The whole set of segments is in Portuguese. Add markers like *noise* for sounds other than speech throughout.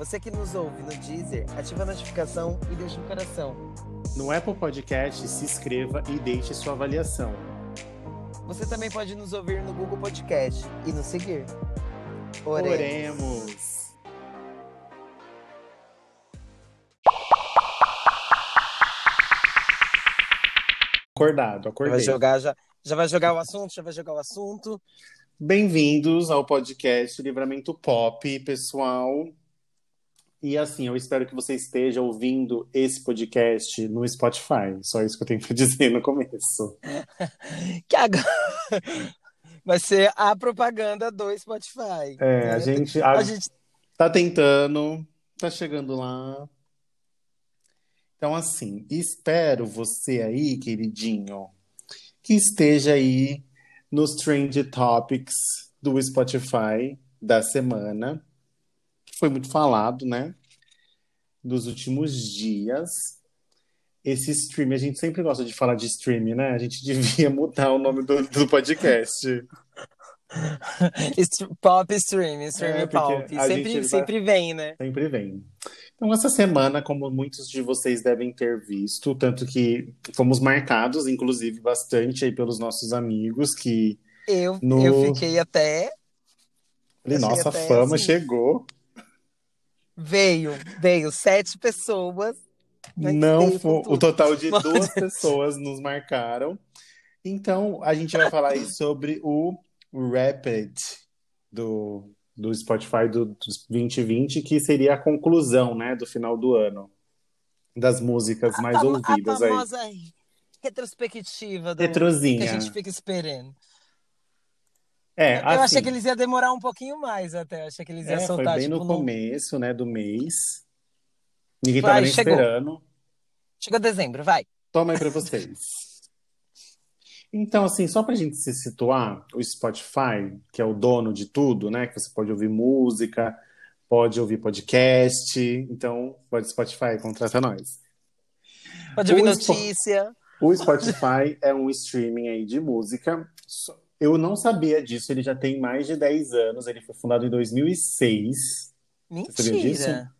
Você que nos ouve no Deezer, ativa a notificação e deixa um coração. No Apple Podcast, se inscreva e deixe sua avaliação. Você também pode nos ouvir no Google Podcast e nos seguir. Oremos. Oremos. Acordado, acordei. Vai jogar, já, já vai jogar o assunto, já vai jogar o assunto. Bem-vindos ao podcast Livramento Pop, pessoal. E assim, eu espero que você esteja ouvindo esse podcast no Spotify. Só isso que eu tenho para *laughs* dizer no começo. *laughs* que agora *laughs* vai ser a propaganda do Spotify. É, né? a gente a, a gente tá tentando, tá chegando lá. Então assim, espero você aí, queridinho, que esteja aí nos Trend Topics do Spotify da semana foi muito falado, né? Dos últimos dias. Esse stream, a gente sempre gosta de falar de stream, né? A gente *laughs* devia mudar o nome do, do podcast. pop stream, stream é, pop. Sempre, sempre vem, né? Sempre vem. Então, essa semana, como muitos de vocês devem ter visto, tanto que fomos marcados, inclusive, bastante aí pelos nossos amigos que. Eu, no... eu fiquei até. Nossa, a fama assim. chegou. Veio, veio sete pessoas. Não foi o total de duas pessoas nos marcaram. Então, a gente vai falar aí sobre o Rapid do, do Spotify do, 2020, que seria a conclusão, né, do final do ano. Das músicas mais a ouvidas a famosa aí. retrospectiva do Retrozinha. que a gente fica esperando. É, eu assim, achei que eles iam demorar um pouquinho mais até. Eu achei que eles iam é, soltar. Foi bem tipo, no começo, né, do mês. Ninguém vai, tava nem chegou. esperando. Chegou dezembro, vai. Toma aí pra vocês. *laughs* Então, assim, só pra gente se situar, o Spotify, que é o dono de tudo, né? Que você pode ouvir música, pode ouvir podcast. Então, pode Spotify, contrata nós. Pode ouvir o notícia. O Spotify é um streaming aí de música. Eu não sabia disso, ele já tem mais de 10 anos, ele foi fundado em 2006. Mentira!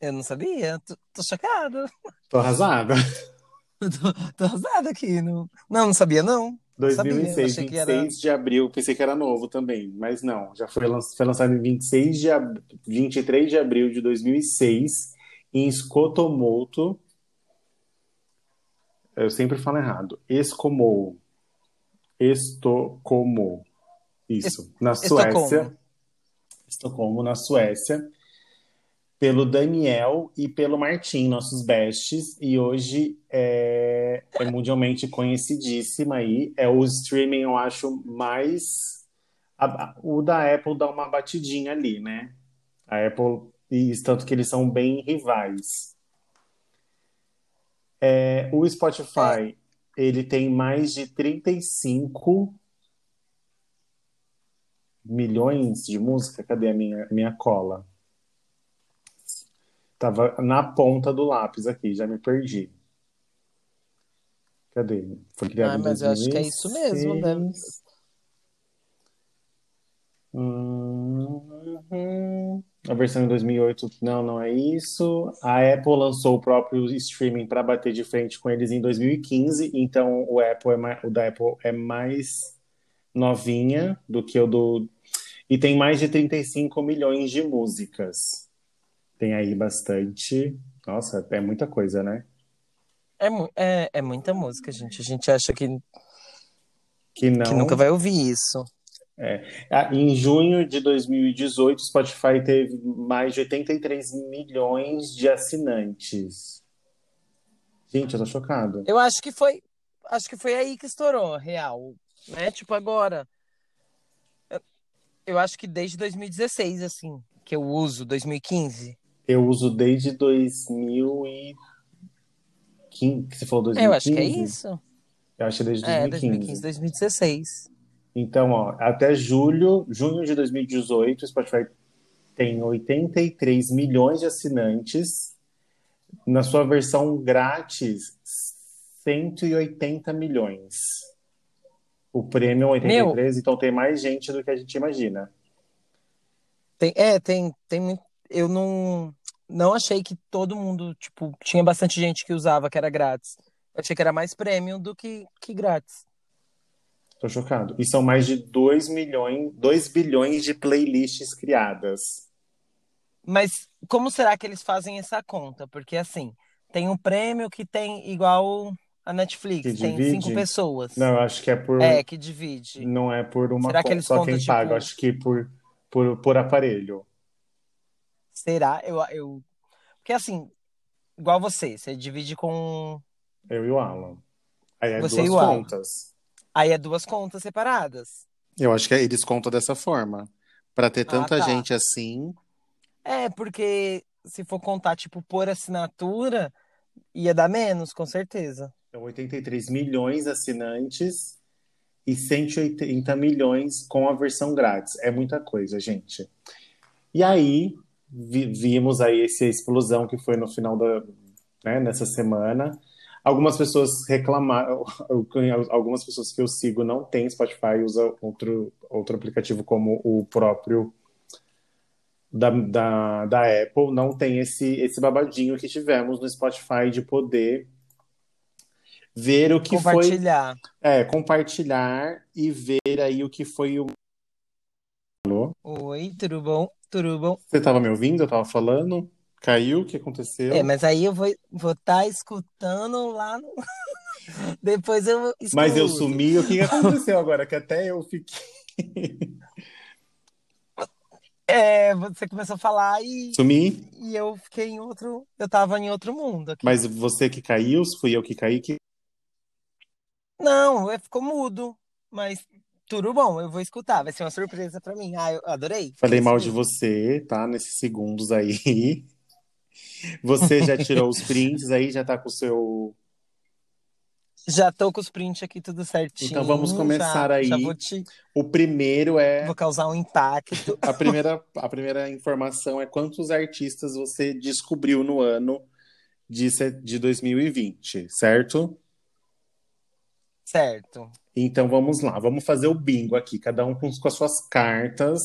Eu não sabia, tô, tô chocada. Tô arrasada. *laughs* tô, tô arrasada aqui. Não, não, não sabia, não. 2006, sabia, 26 era... de abril, pensei que era novo também, mas não, já foi, foi lançado em 26 de ab... 23 de abril de 2006 em Skotomoto. Eu sempre falo errado. Escomou. Estocolmo. Isso, na Suécia. Estocolmo, na Suécia. Pelo Daniel e pelo Martim, nossos bestes. E hoje é, é mundialmente conhecidíssima aí. É o streaming, eu acho, mais. A, o da Apple dá uma batidinha ali, né? A Apple, e tanto que eles são bem rivais. É, o Spotify ele tem mais de 35 milhões de música. Cadê a minha, minha cola? Tava na ponta do lápis aqui, já me perdi. Cadê? Foi criado ah, em mas 2006. eu acho que é isso mesmo, né? Uhum. A versão em 2008 não, não é isso. A Apple lançou o próprio streaming para bater de frente com eles em 2015, então o Apple é mais, o da Apple é mais novinha do que o do e tem mais de 35 milhões de músicas. Tem aí bastante. Nossa, é muita coisa, né? É, é, é muita música, gente. A gente acha que que, não... que nunca vai ouvir isso. É. Ah, em junho de 2018, o Spotify teve mais de 83 milhões de assinantes. Gente, eu tô chocado. Eu acho que foi, acho que foi aí que estourou, real, né? Tipo agora. Eu, acho que desde 2016, assim, que eu uso, 2015. Eu uso desde 2015. Você falou 2015? Eu acho que é isso. Eu acho que é desde 2015. É, 2015, 2016. Então, ó, até julho, junho de 2018, o Spotify tem 83 milhões de assinantes. Na sua versão grátis, 180 milhões. O prêmio 83, Meu, então tem mais gente do que a gente imagina. Tem, é, tem, tem. Eu não, não achei que todo mundo, tipo, tinha bastante gente que usava que era grátis. Eu achei que era mais premium do que, que grátis. Tô chocado. E são mais de 2 milhões, 2 bilhões de playlists criadas. Mas como será que eles fazem essa conta? Porque assim, tem um prêmio que tem igual a Netflix, que tem divide? cinco pessoas. Não, eu acho que é por. É, que divide. Não é por uma será que eles só quem tipo... paga, acho que por, por, por aparelho. Será? Eu, eu. Porque assim, igual você, você divide com. Eu e o Alan. Aí é você duas contas. Aí é duas contas separadas. Eu acho que é, eles contam dessa forma. Para ter ah, tanta ah, tá. gente assim. É, porque se for contar, tipo, por assinatura, ia dar menos, com certeza. São 83 milhões de assinantes e 180 milhões com a versão grátis. É muita coisa, gente. E aí, vi, vimos aí essa explosão que foi no final da, né, nessa semana. Algumas pessoas reclamaram, algumas pessoas que eu sigo não têm Spotify, usa outro, outro aplicativo como o próprio da, da, da Apple, não tem esse, esse babadinho que tivemos no Spotify de poder ver o que compartilhar. foi. É, compartilhar e ver aí o que foi o. Alô? Oi, tudo bom? Tudo bom? Você estava me ouvindo? Eu estava falando? Caiu? O que aconteceu? É, mas aí eu vou estar vou tá escutando lá no. *laughs* Depois eu escuto. Mas eu sumi. O que aconteceu agora? Que até eu fiquei. *laughs* É, você começou a falar e. Sumi? E eu fiquei em outro. Eu tava em outro mundo. Aqui. Mas você que caiu, fui eu que caí que. Não, ficou mudo. Mas tudo bom, eu vou escutar. Vai ser uma surpresa para mim. Ah, eu adorei. Falei mal de você, tá? Nesses segundos aí. *laughs* Você já tirou os prints aí, já tá com o seu. Já tô com os prints aqui tudo certinho. Então vamos começar já, aí. Já vou te... O primeiro é. Vou causar um impacto. *laughs* A primeira, a primeira informação é quantos artistas você descobriu no ano de, de 2020, certo? Certo. Então vamos lá, vamos fazer o bingo aqui, cada um com, com as suas cartas.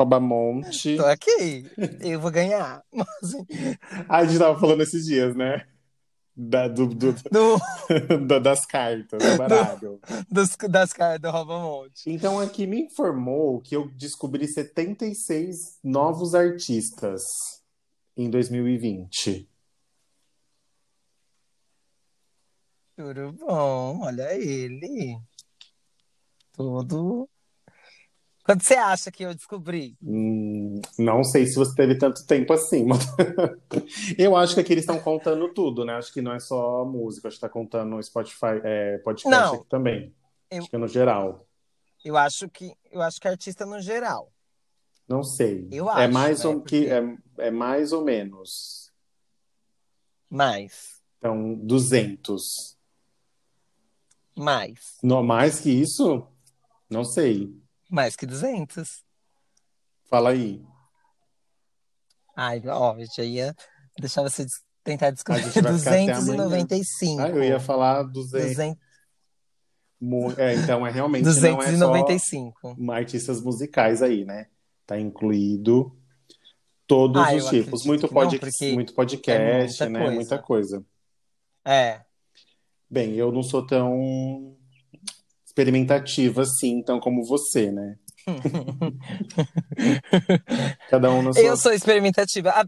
Roubamonte. Tô aqui, eu vou ganhar. *laughs* a gente tava falando esses dias, né? Da, do, do, do... *laughs* das cartas, do baralho. Dos, das cartas do Roubamonte. Então aqui me informou que eu descobri 76 novos artistas em 2020. Tudo bom, olha ele. Tudo. Quando você acha que eu descobri? Hum, não sei se você teve tanto tempo assim, mas *laughs* eu acho que aqui eles estão contando tudo, né? Acho que não é só música, acho que está contando Spotify, é, podcast não, aqui também. Eu, acho que é no geral. Eu acho que eu acho que é artista no geral. Não sei. Eu é acho. É mais né? ou que é, é mais ou menos. Mais. Então, 200. Mais. No, mais que isso? Não sei. Mais que 200. Fala aí. Ai, ó, eu já ia deixar você tentar descobrir. 295. Ah, eu ia falar 200. 200... É, então é realmente 295. não é só artistas musicais aí, né? Tá incluído todos ah, os tipos. Muito, pod... não, muito podcast, é muita né? Coisa. Muita coisa. É. Bem, eu não sou tão experimentativa assim, então como você, né? *laughs* Cada um na sua... Eu sou experimentativa. A,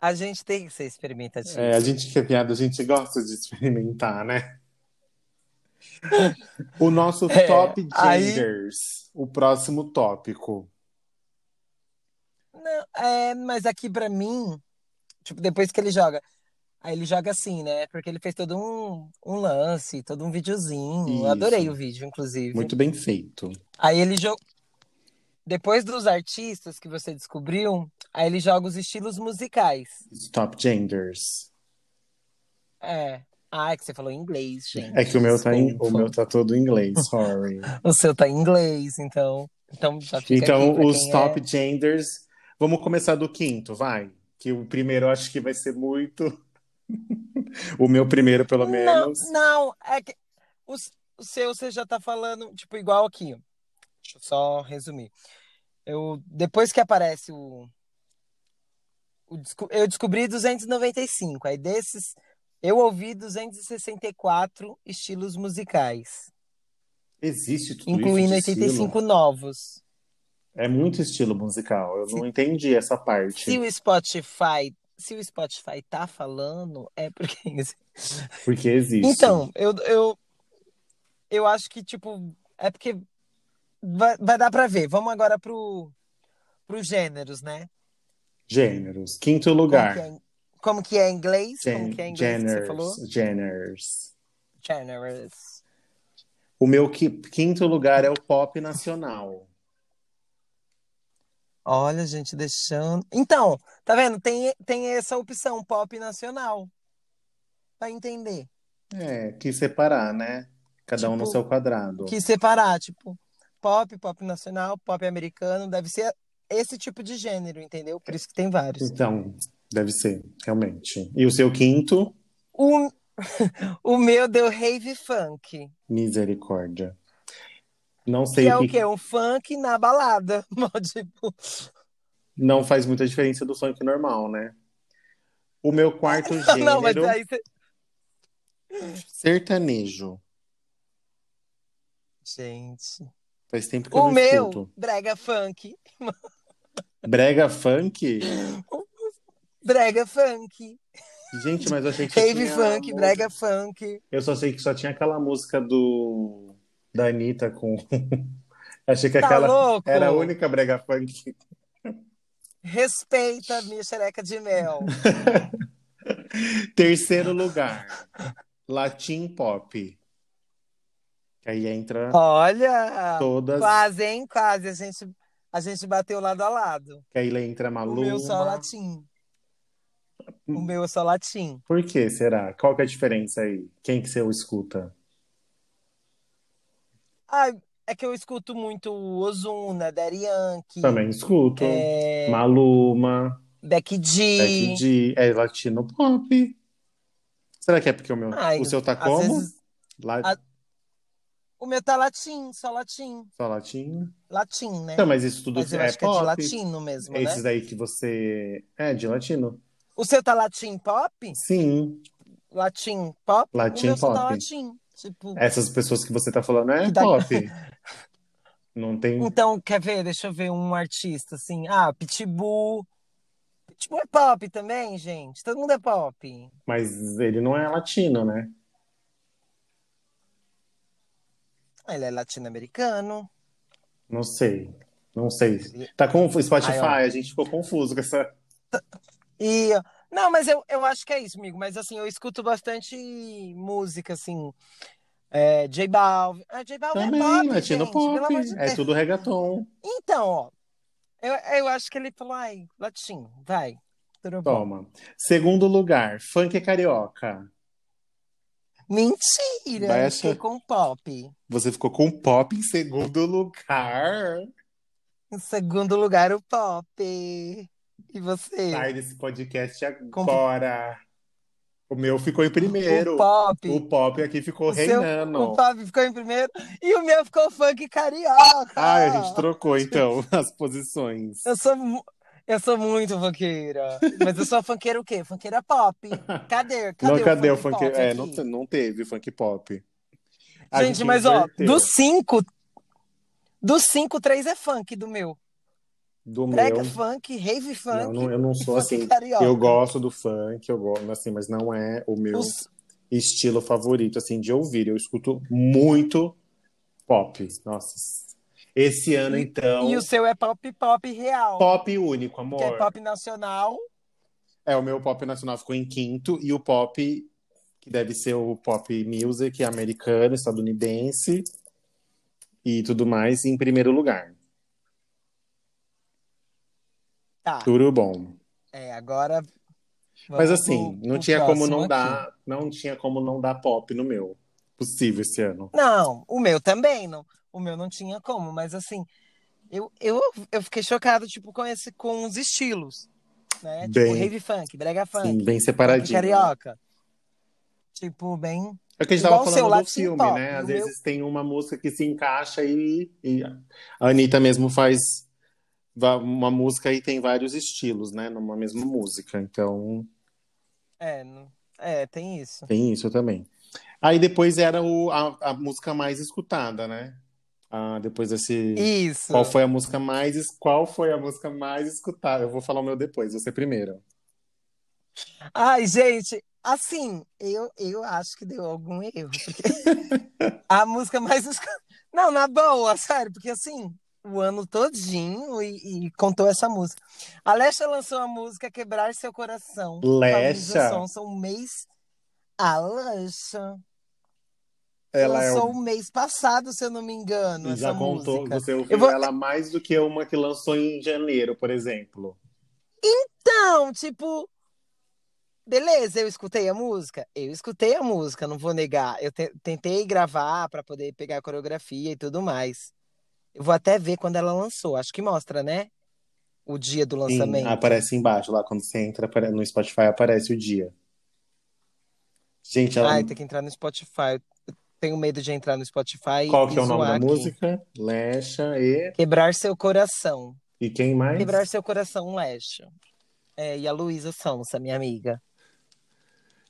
a gente tem que ser experimentativa. É, a gente que é piada, a gente gosta de experimentar, né? o nosso é, top genders, aí... o próximo tópico. Não, é, mas aqui para mim, tipo, depois que ele joga Aí ele joga assim, né? Porque ele fez todo um, um lance, todo um videozinho. Isso. Adorei o vídeo, inclusive. Muito bem feito. Aí ele jogou. depois dos artistas que você descobriu, aí ele joga os estilos musicais. Top genders. É. Ah, é que você falou em inglês, gente. É que o meu, tá em, o meu tá todo em inglês, sorry. *laughs* O seu tá em inglês, então. Então, já fica Então, os top é... genders. Vamos começar do quinto, vai. Que o primeiro eu acho que vai ser muito. O meu primeiro, pelo Não, menos. não, é que os- o seu você já tá falando, tipo, igual aqui. Deixa eu só resumir. Eu, depois que aparece o, o eu descobri 295, aí desses eu ouvi 264 estilos musicais, Existe tudo incluindo isso de 85 estilo? novos. É muito estilo musical. Eu não entendi essa parte. Se o Spotify, se o Spotify tá falando, é porque *laughs* Porque existe. Então, eu, eu, eu acho que, tipo, é porque vai, vai dar pra ver. Vamos agora pro, pro gêneros, né? Gêneros. Quinto Como que lugar. é, como que é em inglês? Como Gen- que é em inglês que você falou? Genres. Genres. O meu qui- quinto lugar é o pop nacional. Olha, gente, deixando. Então, tá vendo? Tem, tem essa opção, pop nacional. Pra entender. É, que separar, né? Cada um no Tipo, seu quadrado. Que separar, tipo, pop, pop nacional, pop americano, deve ser esse tipo de gênero, entendeu? Por isso que tem vários. Então, deve ser, realmente. E o seu quinto? O, *laughs* o meu deu rave funk. Misericórdia. Não Que sei é o que. quê? Um funk na balada. *laughs* tipo, Não faz muita diferença do funk normal, né? O meu quarto *laughs* não, mas gênero, aí você. sertanejo. Gente. Faz tempo que eu O não meu, escuto. brega funk. *laughs* Brega funk? Brega funk. Gente, mas eu achei que Rave funk, brega funk. Eu só sei que só tinha aquela música do da Anitta com. *laughs* achei que Tá aquela louco? era a única brega funk. Respeita minha xereca de mel. *laughs* Terceiro lugar, Latin Pop. Que aí entra Olha! todas. Quase, hein? Quase. A gente, a gente bateu lado a lado. Que aí entra O Maluma. meu só latim. O meu é só latim. Por que será? Qual que é a diferença aí? Quem que você escuta? Ah, é que eu escuto muito Ozuna, Daddy Yankee, Também escuto. é, Maluma, Becky G. Becky G, é latino pop. Será que é porque o meu, Ai, o seu tá como? vezes- La- a- O meu tá latim, só latim. Só latino? Latim, né? Não, mas isso tudo Mas é acho que é de pop. latino mesmo, né? Esses aí que você. É, de latino. O seu tá latim pop? Sim. Latim pop? Latim o meu só tá pop. latim. Tipo, Essas pessoas que você tá falando é dá- pop. *laughs* Não tem. então, quer ver? Deixa eu ver um artista assim. Ah, Pitbull. Pitbull é pop também, gente. Todo mundo é pop. Mas ele não é latino, né? Ele é latino-americano. Não sei. Não sei. Tá com o Spotify, Ai, a gente ficou confuso com essa. E. Não, mas eu, eu acho que é isso, amigo. Mas assim, eu escuto bastante música, assim. É, J Balvin. Ah, J Balvin Também, é pop, latino gente, pop. de É tudo reggaeton. Então, ó. Eu, eu acho que ele falou, ai, latim, vai. Tudo bom. Toma. Segundo lugar, funk carioca. Mentira! Vai eu fiquei com pop. Você ficou com pop em segundo lugar. Em segundo lugar, o pop. E você? Sai desse podcast agora. O meu ficou em o primeiro. pop. O pop aqui ficou O seu- reinando. o pop ficou em primeiro. E o meu ficou funk carioca. Ai, a gente trocou então *laughs* as posições. Eu sou, eu sou muito funkeira. Mas eu sou funkeira o quê? Funkeira pop. Cadê? Cadê, não, cadê o funk pop É, não, não teve funk pop. A Gente, mas ó, inverteu. dos cinco. Dos cinco, três é funk do meu. Do Brega meu. funk, rave funk. Não, eu não *laughs* sou assim. carioca. Eu gosto do funk, eu gosto, assim, mas não é o meu Os- estilo favorito, assim, de ouvir. Eu escuto muito pop. Nossa. Esse ano, então, E o seu é pop pop real. pop único, Que amor. é pop nacional. É, o meu pop nacional ficou em quinto e o pop, que deve ser o pop music americano, estadunidense e tudo mais, em primeiro lugar. Tá. Tudo bom. É, agora. Mas assim, pro- não pro tinha como não aqui. dar, não tinha como não dar pop no meu. Possível esse ano. Não, o meu também não. O meu não tinha como, mas assim, eu, eu, eu fiquei chocado, tipo, com esse, com os estilos, né? Bem- Tipo, rave funk, brega funk, Sim, bem separadinho. carioca. Tipo, bem. É o que a gente Igual tava falando do filme, Pop, né? Às o vezes tem uma música que se encaixa e, e a Anitta mesmo faz uma música e tem vários estilos, né? Numa mesma música. Então, É, é, tem isso. tem isso também. Aí depois era o, a, a música mais escutada, né? Ah, depois desse. Isso. Qual foi a música mais qual foi a música mais escutada? Eu vou falar o meu depois, você primeiro. Ai, gente, assim, eu, eu acho que deu algum erro. Porque *laughs* a música mais. escu- Não, na boa, sério, porque assim, o ano todinho e, e contou essa música. A Lesha lançou a música Quebrar Seu Coração. Lesha? Sonsa um mês. A Lesha Ela é lançou o... o mês passado, se eu não me engano, e já essa contou, música. você ouviu vou- ela mais do que uma que lançou em janeiro, por exemplo. Então, tipo, beleza, eu escutei a música? Eu escutei a música, não vou negar. Eu te- tentei gravar para poder pegar a coreografia e tudo mais. Eu vou até ver quando ela lançou. Acho que mostra, né? O dia do Sim, lançamento. aparece embaixo lá, quando você entra no Spotify, aparece o dia. Gente, ela... Ai, tem que entrar no Spotify. Eu tenho medo de entrar no Spotify qual que é o nome da aqui. música? Lecha e... Quebrar seu coração. E quem mais? Quebrar seu coração, Lesha. É, e a Luísa Sonsa, minha amiga.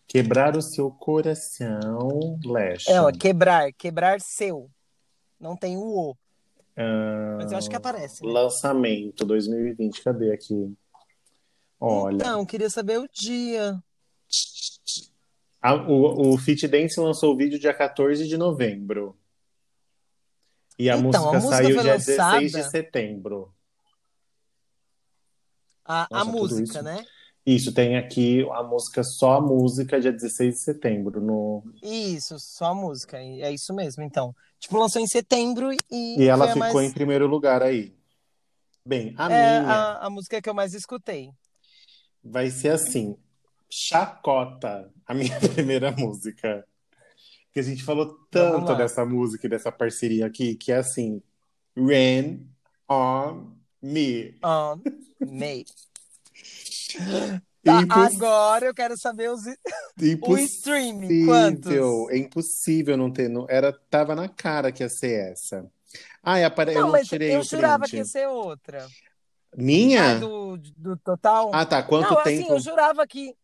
Quebrar o seu coração, Lecha. É, ó, quebrar, quebrar seu. Não tem o O. Mas eu acho que aparece. né? Lançamento 2020, cadê aqui? Olha, Então, queria saber o dia. a- o, o Fit Dance lançou o vídeo dia 14 de novembro. E a Então, música a música saiu dia lançada- 16 de setembro. A, a Nossa, tudo música, isso? né? Isso, tem aqui a música, só a música, dia 16 de setembro. No... Isso, só a música. É isso mesmo, então. Tipo, lançou em setembro e. E ela ficou mais... em primeiro lugar aí. Bem, a É minha a, a música que eu mais escutei. vai ser assim: Chacota, a minha *laughs* primeira música. Que a gente falou tanto dessa música e dessa parceria aqui, que é assim: Rain on Me. On May. *laughs* Tá, Imposs- agora eu quero saber os, *laughs* o streaming. Quantos? É impossível não ter. Não, era, tava na cara que ia ser essa. Ah, apare... eu Não, não mas tirei eu jurava print. que ia ser outra. Minha? Ah, do, do total. Ah, tá. Quanto não, tempo? assim, eu jurava que.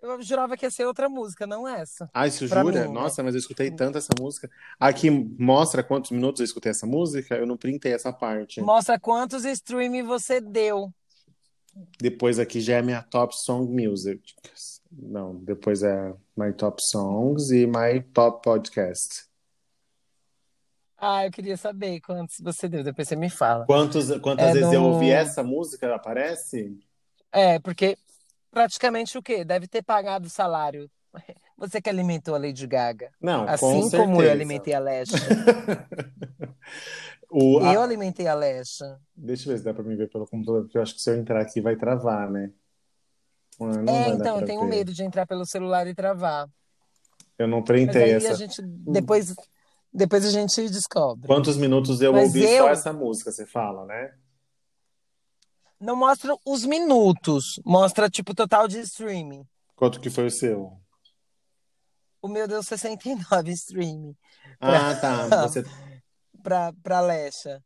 Eu jurava que ia ser outra música, não essa. Ah, isso pra jura? mim, né? Nossa, mas eu escutei tanto essa música. Aqui mostra quantos minutos eu escutei essa música. Eu não printei essa parte. Mostra quantos streaming você deu. Depois aqui já é minha top song music. Não, depois é my top songs e my top podcast. Ah, eu queria saber quantos você deu, depois você me fala. Quantos, quantas É vezes eu no- ouvi essa música? Aparece? É, porque praticamente o quê? Deve ter pagado o salário. *laughs* Você que alimentou a Lady Gaga. Não, com Assim certeza. como eu alimentei a Lesha. *laughs* O, a- Eu alimentei a Lesha. Deixa eu ver se dá pra me ver pelo computador, porque eu acho que se eu entrar aqui vai travar, né? Não É, então, eu tenho ver. medo de entrar pelo celular e travar. Eu não printei essa. a gente depois depois a gente descobre. Quantos minutos eu Mas ouvi eu- só essa música, você fala, né? Não mostra os minutos, mostra tipo o total de streaming. Quanto que foi o seu? O meu deu 69 streaming Ah, tá. *laughs* Você, pra, pra Lesha.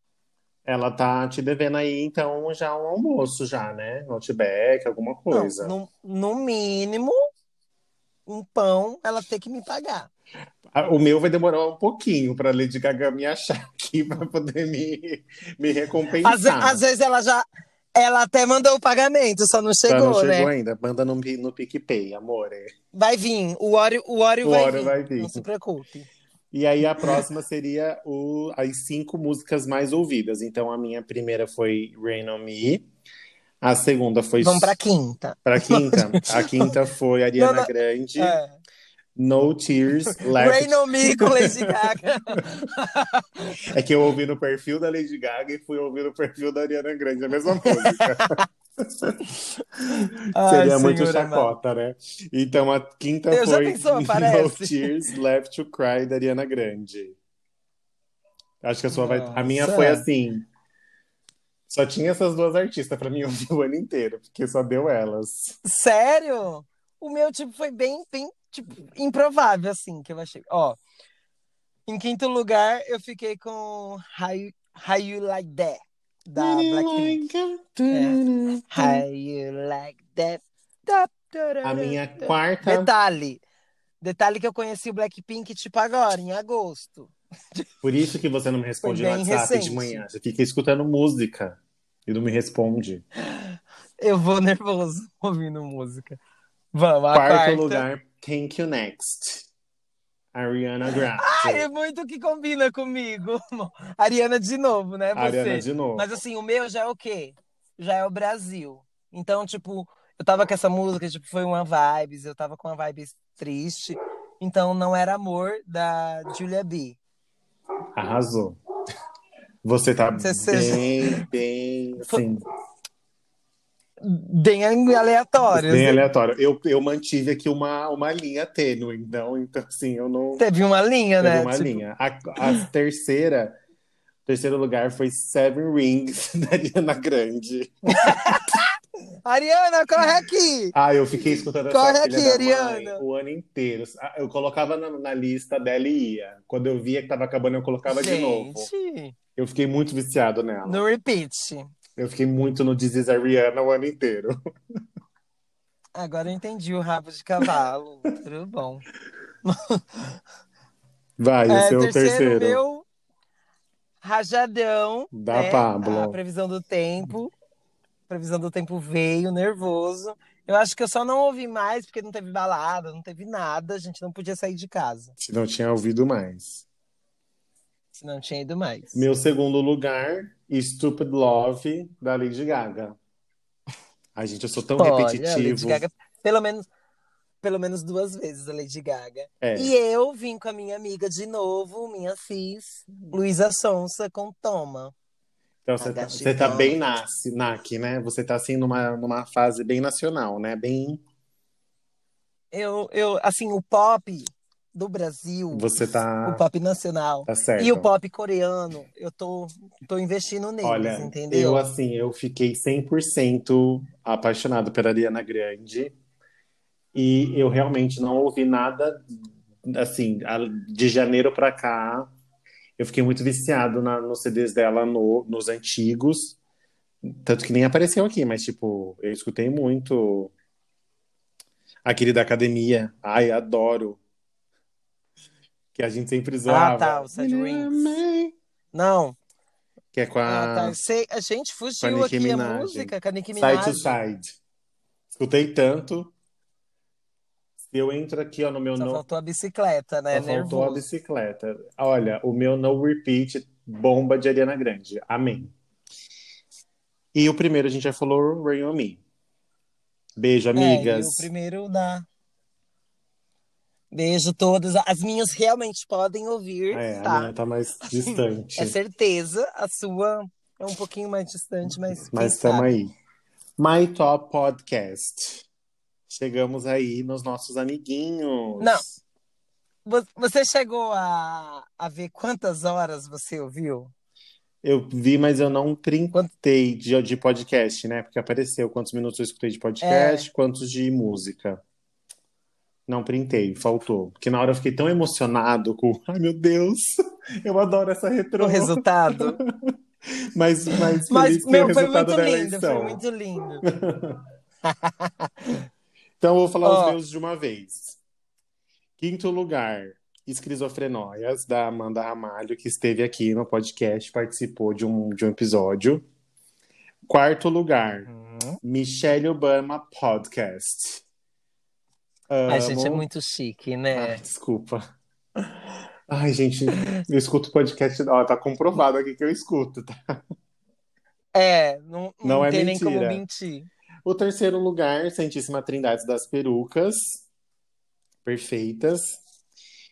ela tá te devendo aí, então, já um almoço já, né? Notebook, alguma coisa. Não, no, no mínimo, um pão ela tem que me pagar. O meu vai demorar um pouquinho pra Lady Gaga me achar *laughs* aqui pra poder me, me recompensar. Às, às vezes ela já. Ela até mandou o pagamento, só não chegou, não chegou né? ainda. Manda no, no PicPay, amor. Vai vir. O Oreo, o Oreo O vai, Oreo vir. vai vir. Não se preocupe. E aí a próxima seria o, as cinco músicas mais ouvidas. Então a minha primeira foi Rain on Me. A segunda foi Vamos pra quinta. pra quinta. *laughs* A quinta foi Ariana Não, não. Grande. É. No Tears Left. Rain on Me com Lady Gaga. *laughs* É que eu ouvi no perfil da Lady Gaga e fui ouvir no perfil da Ariana Grande, a mesma música. *laughs* *laughs* Ai, Seria muito chacota, né? Então a quinta Eu foi pensou, *laughs* No. Tears Left to Cry da Ariana Grande. Acho que a sua vai. A minha Nossa. foi assim. Só tinha essas duas artistas pra mim ouvir *laughs* o ano inteiro, porque só deu elas. Sério? O meu, tipo, foi bem, bem, tipo, improvável, assim, que eu achei. Ó, em quinto lugar, eu fiquei com How You, How You Like That, da Blackpink. How You Like That. A minha quarta. Detalhe. Detalhe que eu conheci o Blackpink, tipo, agora, em agosto. Por isso que você não me responde no WhatsApp recente. de manhã. Você fica escutando música e não me responde. Eu vou nervoso *laughs* ouvindo música. Vamos, a Quarto quarta. lugar, Thank You Next. Ariana *laughs* Grande. Ai, é muito que combina comigo. Ariana de novo, né? Você. Ariana de novo. Mas assim, o meu já é o quê? Já é o Brasil. Então, tipo, eu tava com essa música, tipo, foi uma vibes, eu tava com uma vibe triste. Então, não era amor da Julia B. Arrasou. Você tá Você- bem, bem, assim, Bem aleatório. bem assim. aleatório. Eu, eu mantive aqui uma, uma linha tênue, então, então, assim, eu não... Teve uma linha, Teve né? uma Tipo, linha. A, a *laughs* terceira, terceiro lugar foi Seven Rings, *laughs* da Ariana Grande. *laughs* Ariana, corre aqui! Ah, eu fiquei escutando essa Corre filha aqui, da Ariana. mãe o ano inteiro. Ah, Eu colocava na, na lista dela e ia. Quando eu via que tava acabando, eu colocava de novo. Gente, Eu fiquei muito viciado nela. no repeat. Eu fiquei muito no This is Ariana o ano inteiro. Agora eu entendi o rabo de cavalo. *laughs* Tudo bom. Vai, É, esse é o terceiro, terceiro. meu rajadão. Da né? Pablo. A previsão do tempo. A previsão do tempo veio, nervoso. Eu acho que eu só não ouvi mais porque não teve balada, não teve nada. A gente não podia sair de casa. Se não tinha ouvido mais. Senão tinha ido mais. Meu segundo lugar, Stupid Love, da Lady Gaga. Ai, gente, eu sou tão Olha, repetitivo. Lady Gaga, pelo menos, pelo menos duas vezes a Lady Gaga. É. E eu vim com a minha amiga de novo, minha cis, Luísa Sonsa, com Toma. Então você tá, você tá bem nasce, NAC, né? Você tá assim numa, numa fase bem nacional, né? Bem. Eu, eu, assim, o pop do Brasil, Você o tá. pop nacional Tá certo. e o pop coreano, eu tô, tô investindo neles, Olha, entendeu? eu assim, eu fiquei 100% apaixonado pela Ariana Grande. E eu realmente não ouvi nada assim, de janeiro pra cá. Eu fiquei muito viciado na, nos CDs dela no- nos antigos. Tanto que nem apareceu aqui, mas tipo, eu escutei muito aquele da academia. Ai, adoro. Que a gente sempre zoava. tá, o Sad Rings. Não, Que é com ah, a tá. Sei, a gente a fugiu Nicki aqui a Minaj. música com a Nicki Side Minaj. to Side. Escutei tanto. Se eu entro aqui ó, no meu Só no... faltou a bicicleta, né? Só faltou a bicicleta. Olha, o meu no repeat bomba de Ariana Grande. Amém. E o primeiro a gente já falou Rain on Me. Beijo, É, amigas. e o primeiro da. Beijo todas. As minhas realmente podem ouvir, É, a tá? minha tá mais *laughs* distante. É certeza. A sua é um pouquinho mais distante, mas. Mas estamos aí. My Top Podcast. Chegamos aí nos nossos amiguinhos. Não. Vo- Você chegou a, a ver quantas horas você ouviu? Eu vi, mas eu não printei de, de podcast, né? Porque apareceu quantos minutos eu escutei de É. podcast, quantos de música. Não printei, faltou. Porque na hora eu fiquei tão emocionado com. *laughs* Ai, meu Deus! Eu adoro essa retrô. O resultado? *laughs* Mas, mas Mas, meu, foi resultado muito lindo, foi muito lindo. *laughs* Então eu vou falar Ó. os meus de uma vez. Quinto lugar, Esquizofrenóias, da Amanda Ramalho, que esteve aqui no podcast, participou de um, de um episódio. Quarto lugar, Hum. Michelle Obama Podcast. A gente é Amo. muito chique, Ai, né? desculpa. Ai, gente, *laughs* eu escuto podcast. Ó, tá comprovado aqui que eu escuto, tá? É, não, Não é tem nem como mentira. mentir. O terceiro lugar, Santíssima Trindade das Perucas. Perfeitas.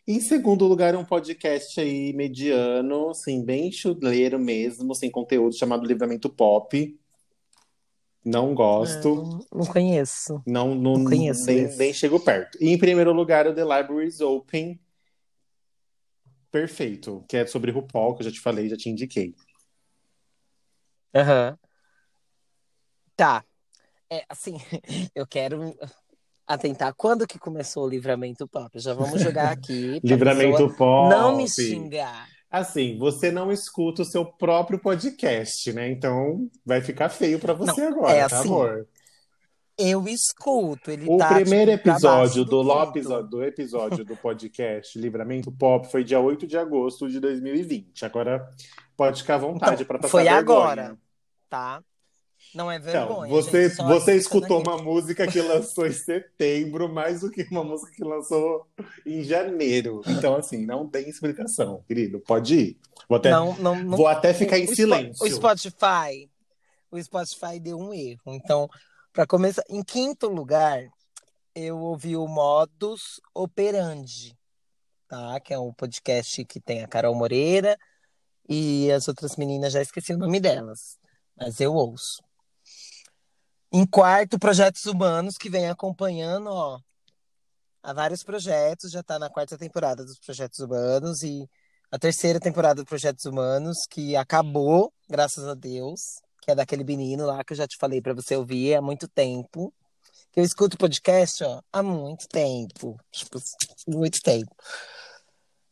Em segundo lugar, um podcast aí mediano, assim, bem chuleiro mesmo, sem conteúdo, chamado Livramento Pop. Não gosto. Não, não conheço. Não, não, Não conheço nem, nem chego perto. E em primeiro lugar, o The Libraries Open. Perfeito. Que é sobre RuPaul, que eu já te falei, já te indiquei. Aham. Tá. É, assim, *laughs* eu quero atentar. Quando que começou o Livramento Pop? Já vamos jogar aqui. *laughs* Livramento Pop. Não me xingar. Assim, você não escuta o seu próprio podcast, né? Então vai ficar feio pra você Não, agora, é tá, assim, amor? Eu escuto. Ele O tá, primeiro tipo, pra baixo episódio do do, lo- quinto. episódio, do episódio do podcast *laughs* Livramento Pop foi dia 8 de agosto de 2020. Agora pode ficar à vontade Então, pra passar foi vergonha. agora, tá? Não é Então, vergonha. você, gente, você escutou uma música que lançou em setembro, mais do que uma música que lançou em janeiro. Então, assim, não tem explicação, querido. Pode ir. Vou até, Não, não, não. vou até ficar em o, silêncio. o Spotify, o Spotify deu um erro. Então, para começar, em quinto lugar, eu ouvi o Modus Operandi, tá? Que é um podcast que tem a Carol Moreira e as outras meninas, já esqueci o nome delas, mas eu ouço. Em quarto, Projetos Humanos, que vem acompanhando, ó, há vários projetos, já tá na quarta temporada dos Projetos Humanos e a terceira temporada do Projetos Humanos, que acabou, graças a Deus, que é daquele menino lá que eu já te falei pra você ouvir há muito tempo. Que eu escuto podcast, ó, há muito tempo. Tipo, muito tempo.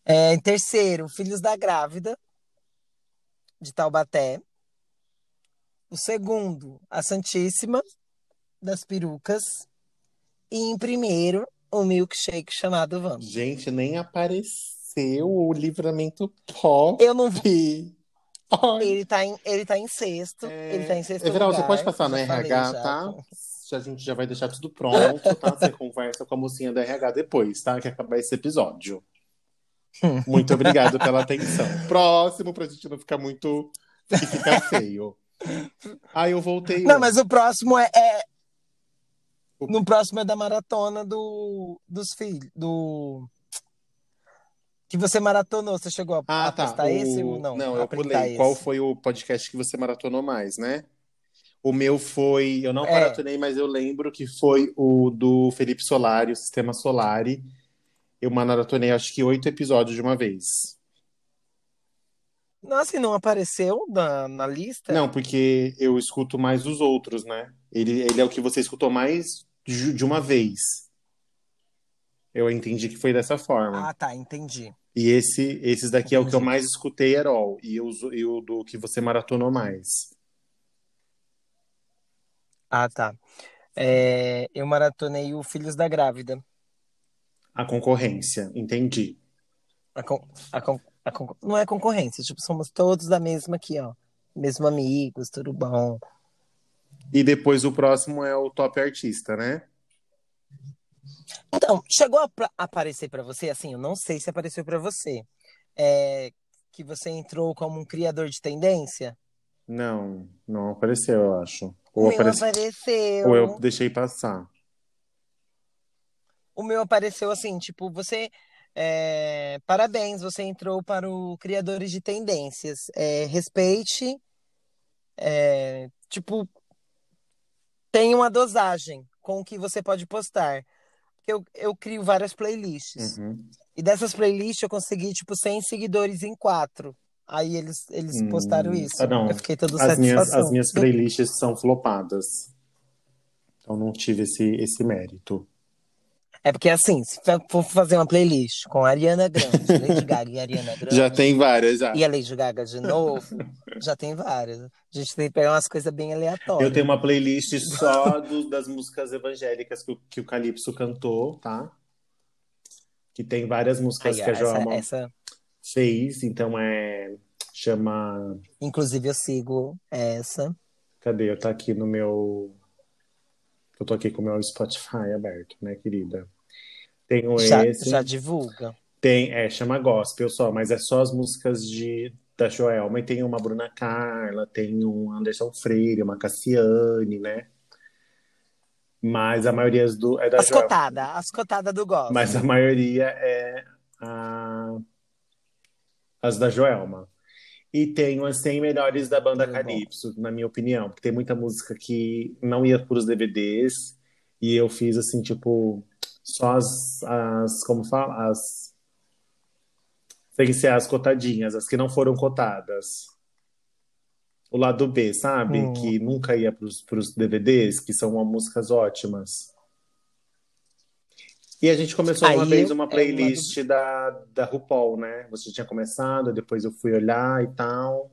É, em terceiro, Filhos da Grávida, de Taubaté. O segundo, A Santíssima, das Perucas. E em primeiro, o milkshake chamado Vamos. Gente, nem apareceu o Livramento Pop. Eu não. Ai. Ele tá em, ele tá em sexto. Ele tá em sexto Everaldo, você lugar. pode passar no RH, já. tá? A gente já vai deixar tudo pronto, tá? Você *laughs* conversa com a mocinha do RH depois, tá? Que acabar esse episódio. Muito obrigado pela atenção. Próximo, pra gente não ficar muito. que fica *laughs* feio. Ah, eu voltei. Não, ontem. mas o próximo é, é- No próximo é da maratona do, dos filhos. Do. Que você maratonou. Você chegou a, Ah, tá. postar O- esse ou não? Não, eu pulei. esse? Qual foi o podcast que você maratonou mais, né? O meu foi. Eu não É. maratonei, mas eu lembro que foi o do Felipe Solari, o Sistema Solari. Eu maratonei acho que oito episódios de uma vez. Nossa, e não apareceu na, na lista? Não, porque eu escuto mais os outros, né? Ele, ele é o que você escutou mais de, de uma vez. Eu entendi que foi dessa forma. Ah, tá, entendi. E esse, esses daqui é o que eu Entendi. mais escutei, era all. E, os- e o do que você maratonou mais. Ah, tá. É, eu maratonei o Filhos da Grávida. A concorrência, entendi. A con- a con- a con- não é concorrência, tipo, somos todos da mesma aqui, ó. Mesmo amigos, tudo bom. E depois o próximo é o Top Artista, né? Então, chegou a aparecer pra você, assim, eu não sei se apareceu pra você, é, que você entrou como um criador de tendência? Não, não apareceu, eu acho. O Ou, meu apareceu, apareceu. ou eu deixei passar. O meu apareceu assim, tipo, você. É, parabéns, você entrou para o Criadores de Tendências. É, respeite. é, tipo, tem uma dosagem com o que você pode postar. Eu, eu crio várias playlists. Uhum. E dessas playlists eu consegui, tipo, 100 seguidores em quatro. Aí eles, eles Hum, postaram isso. ah, não. Eu fiquei todo As minhas, as minhas playlists são flopadas. Então não tive esse, esse mérito. É porque assim, se for fazer uma playlist com Ariana Grande, Lady Gaga e Ariana Grande. *laughs* Já tem várias, já. E a Lady Gaga de novo, já tem várias. A gente tem que pegar umas coisas bem aleatórias. Eu tenho uma playlist só do- das músicas evangélicas que, o- que o Calypso cantou, tá? Que tem várias músicas ó, que a essa, Joelma essa, fez, então é. Chama. inclusive, eu sigo essa. Cadê? Eu tá aqui no meu. Eu tô aqui com o meu Spotify aberto, né, querida? Tenho Já, esse. já divulga. Tem, é, chama Gospel só, mas é só as músicas de, da Joelma. E tem uma Bruna Carla, tem um Anderson Freire, uma Cassiane, né? Mas a maioria é do, é da As Joelma. cotadas, as cotadas do gospel. Mas a maioria é a- as da Joelma. E tenho as 100 melhores da banda Muito bom. Calypso, na minha opinião, porque tem muita música que não ia para os DVDs e eu fiz assim, tipo, só as, as como fala, as tem que ser as cotadinhas, as que não foram cotadas. O lado B, sabe? Hum. Que nunca ia para os DVDs, que são músicas ótimas. E a gente começou uma Aí vez eu- uma é, o playlist da, da RuPaul, né? Você tinha começado, depois eu fui olhar e tal.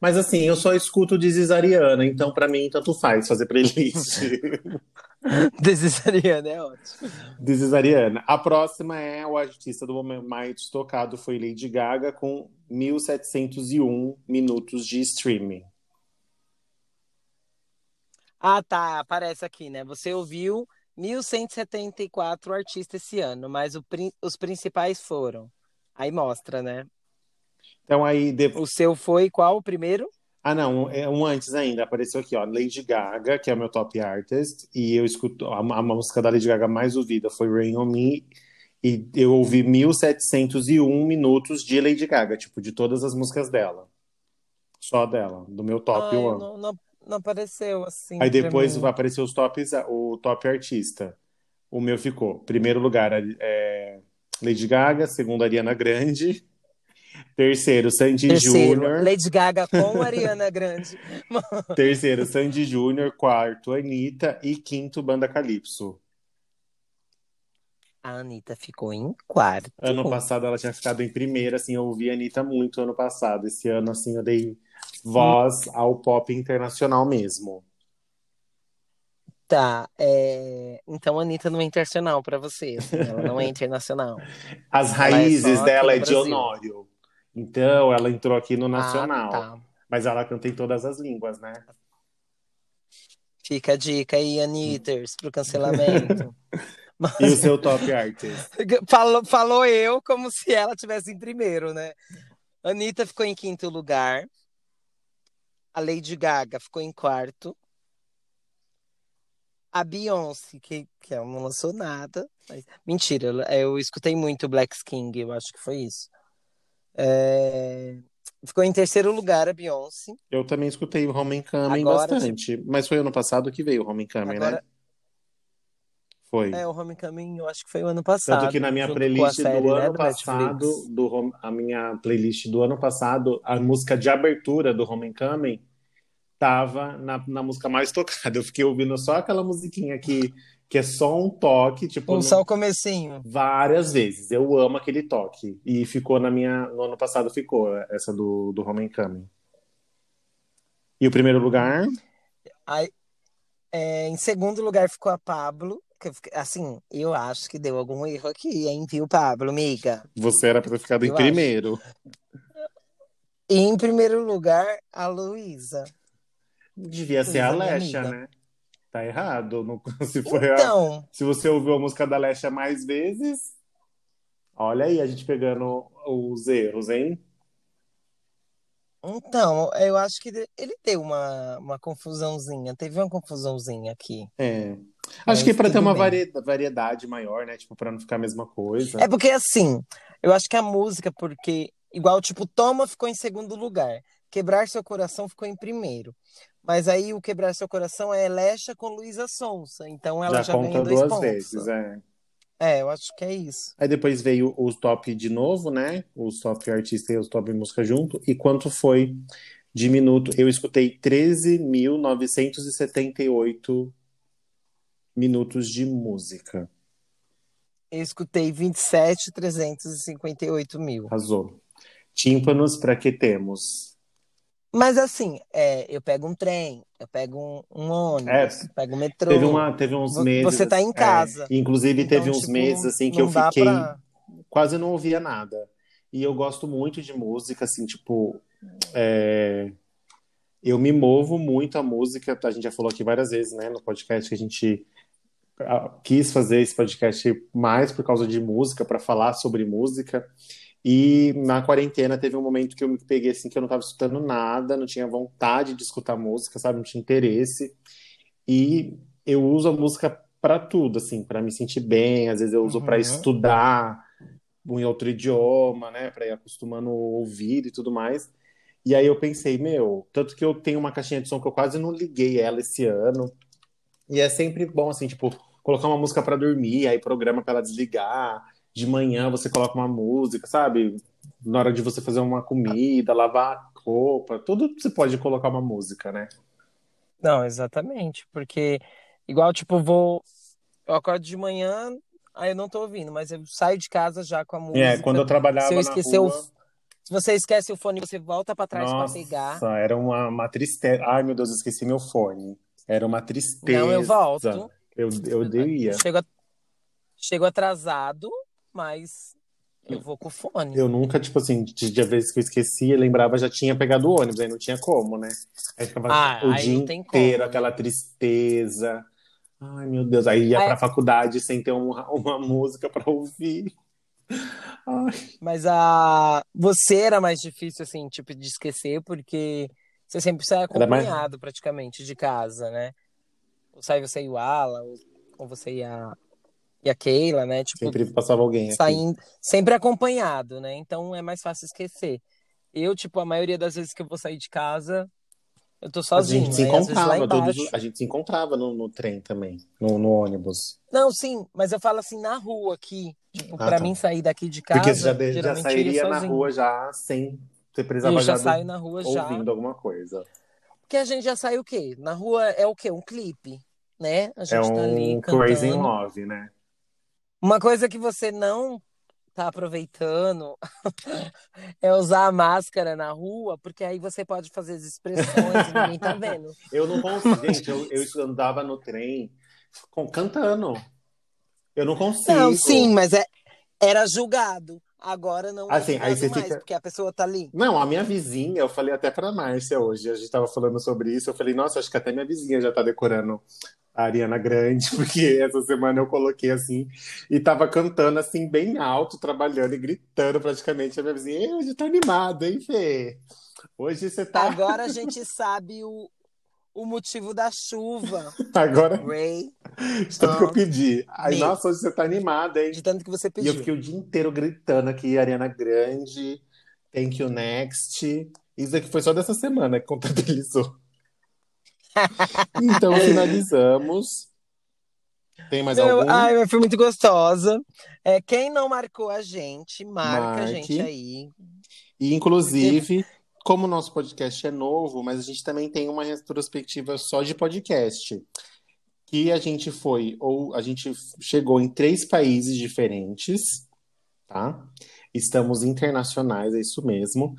Mas assim, eu só escuto This Ariana, então pra mim tanto faz fazer playlist. *laughs* Desisariana é ótimo. This Ariana. A próxima é o artista do momento mais tocado foi Lady Gaga com 1701 minutos de streaming. Ah, tá. Aparece aqui, né? Você ouviu 1.174 artistas esse ano, mas o os principais foram. Aí mostra, né? Então aí de- O seu foi qual o primeiro? Ah, não, é um antes ainda. Apareceu aqui, ó, Lady Gaga, que é o meu top artist, e eu escuto a, a música da Lady Gaga mais ouvida foi Rain on Me, e eu ouvi 1701 minutos de Lady Gaga, tipo, de todas as músicas dela. Só dela, do meu top Ah, eu ano. não, não, não apareceu assim. Aí depois mim. vai aparecer os tops, o top artista. O meu ficou. Primeiro lugar, é Lady Gaga, segundo Ariana Grande, *laughs* terceiro Sandy Terceiro, Júnior. Lady Gaga com *laughs* Ariana Grande. *laughs* Terceiro, Sandy Júnior. Quarto, Anitta. E quinto, Banda Calypso. A Anitta ficou em quarto. Ano passado ela tinha ficado em primeira, assim, eu ouvi a Anitta muito ano passado. Esse ano, assim, eu dei voz ao pop internacional mesmo. Tá, é... então a Anitta não é internacional pra você, assim, ela não é internacional. *laughs* As é raízes só dela é de. Honório. Então, ela entrou aqui no Nacional. Ah, tá. Mas ela canta em todas as línguas, né? Fica a dica aí, Anitters, pro cancelamento. *laughs* E o seu top artist? *laughs* Falou, falou eu como se ela tivesse em primeiro, né? Anitta ficou em quinto lugar. A Lady Gaga ficou em quarto. A Beyoncé, que, que ela não lançou nada. mas- Mentira, eu- escutei muito Black King, eu acho que foi isso. É, Ficou em terceiro lugar a Beyoncé. Eu também escutei o Homecoming Agora, bastante. Mas foi ano passado que veio o Homecoming, né? Foi. É, o Homecoming eu acho que foi o ano passado. Tanto que na minha playlist série, do né, ano do passado, Netflix. do a minha playlist do ano passado, a música de abertura do Homecoming tava na, na música mais *laughs* tocada. Eu fiquei ouvindo só aquela musiquinha que, que é só um toque, tipo, no- só o comecinho. várias vezes. Eu amo aquele toque. E ficou na minha. No ano passado ficou essa do, do Homecoming. E o primeiro lugar? Aí, é, em segundo lugar ficou a Pablo. Assim, eu acho que deu algum erro aqui, hein, viu, Pablo, amiga? Você era pra ter ficado em Eu acho. primeiro. Em primeiro lugar, a Luísa. Devia ser a amiga. né? Tá errado. Não- *laughs* se, foi a- Então, se você ouviu a música da Lesha mais vezes, olha aí a gente pegando os erros, hein? então, eu acho que ele deu uma, uma confusãozinha. Teve uma confusãozinha aqui. É. Acho que para ter tudo uma bem. varie- variedade maior, né? Tipo, pra não ficar a mesma coisa. É porque assim, eu acho que a música, porque, igual, tipo, Toma ficou em segundo lugar. Quebrar Seu Coração ficou em primeiro. Mas aí o Quebrar Seu Coração é Lecha com Luísa Sonsa. Então ela já, Já conta ganha dois duas pontos. vezes, é. É, eu acho que é isso. Aí depois veio os top de novo, né? Os top artista e os top música junto. E quanto foi de minuto? Eu escutei 13.978 minutos de música. Eu escutei 27,358 mil. Arrasou. Tímpanos, para que temos? Mas assim, é, eu pego um trem, eu pego um, um ônibus, É, eu pego um metrô. Teve, uma, teve uns meses. você tá em é, casa. inclusive, Então, teve uns tipo, meses assim que eu fiquei. pra- Quase não ouvia nada. E eu gosto muito de música, assim, tipo. é, Eu me movo muito a música. A gente já falou aqui várias vezes, né, no podcast que a gente quis fazer esse podcast mais por causa de música, para falar sobre música. E na quarentena teve um momento que eu me peguei assim que eu não estava escutando nada, não tinha vontade de escutar música, sabe? Não tinha interesse. E eu uso a música para tudo, assim, para me sentir bem. Às vezes eu uso para Uhum. estudar, em outro idioma, né, para ir acostumando o ouvido e tudo mais. E aí eu pensei, meu, tanto que eu tenho uma caixinha de som que eu quase não liguei ela esse ano. E é sempre bom assim, tipo, colocar uma música para dormir, aí programa para ela desligar. De manhã você coloca uma música, sabe? Na hora de você fazer uma comida, lavar roupa, tudo você pode colocar uma música, né? Não, exatamente, porque igual tipo vou eu acordo de manhã, aí eu não tô ouvindo, mas eu saio de casa já com a música. É, quando eu trabalhava Se eu na esquecer rua, o se você esquece o fone, você volta pra trás pra nossa, pegar. era uma, uma tristeza. Ai, meu Deus, eu esqueci meu fone. Era uma tristeza. Não, eu volto. Eu, eu, ia. Chego, a- chego atrasado, mas eu vou com o fone. Eu nunca, tipo assim, de, de vez que eu esquecia, lembrava, já tinha pegado o ônibus, aí não tinha como, né? Aí ficava Ah, o aí dia inteiro, como, né? aquela tristeza. Ai, meu Deus. Aí ia É. pra faculdade sem ter uma, *laughs* uma música pra ouvir. Ai, Mas a você era mais difícil, assim, tipo, de esquecer, porque você sempre sai Era mais- acompanhado praticamente de casa, né? Sai você e o Ala, ou, você e a, e a Keila, né? Tipo, sempre passava alguém aqui. saindo, sempre acompanhado, né? Então é mais fácil esquecer. Eu, tipo, a maioria das vezes que eu vou sair de casa, eu tô A sozinho, gente se né? Encontrava, todos, embaixo. a gente se encontrava no, no trem também, no, no ônibus. Não, sim, mas eu falo assim na rua aqui. Tipo, Ah, pra tá. mim sair daqui de casa, Porque você já, de- já sairia na rua já sem. Você precisava Eu já saio na rua já. ouvindo alguma coisa. Porque a gente já sai o quê? Na rua é o quê? Um clipe, né? A gente É tá ali um Crazy in. Love, né? Uma coisa que você não tá aproveitando *laughs* é usar a máscara na rua, porque aí você pode fazer as expressões e ninguém tá vendo. *laughs* Eu não consigo, gente, eu, eu andava no trem com- cantando. Eu não consigo. Não, sim, mas é, era julgado. Agora não é Assim, aí você mais, fica- porque a pessoa tá ali. Não, a minha vizinha, eu falei até pra Márcia hoje, a gente tava falando sobre isso, eu falei, nossa, acho que até minha vizinha já tá decorando a Ariana Grande, *laughs* porque essa semana eu coloquei assim, e tava cantando assim, bem alto, trabalhando e gritando praticamente. A minha vizinha, "Ei, hoje tá animado, hein, Fê? Hoje você tá... Agora a *laughs* gente sabe o, o motivo da chuva, Agora, Ray, de tanto que eu pedi. Ai, me- nossa, hoje você tá animada, hein? de tanto que você E eu pediu. fiquei o dia inteiro gritando aqui, Ariana Grande, Thank You Next. Isso aqui foi só dessa semana que contabilizou. Então finalizamos. Tem mais Eu- algum? ai, foi muito gostosa. É, quem não marcou a gente, marca a Marque. gente aí. E inclusive, como o nosso podcast é novo, mas a gente também tem uma retrospectiva só de podcast. Que a gente foi, ou a gente chegou em três países diferentes, tá? Estamos internacionais, é isso mesmo.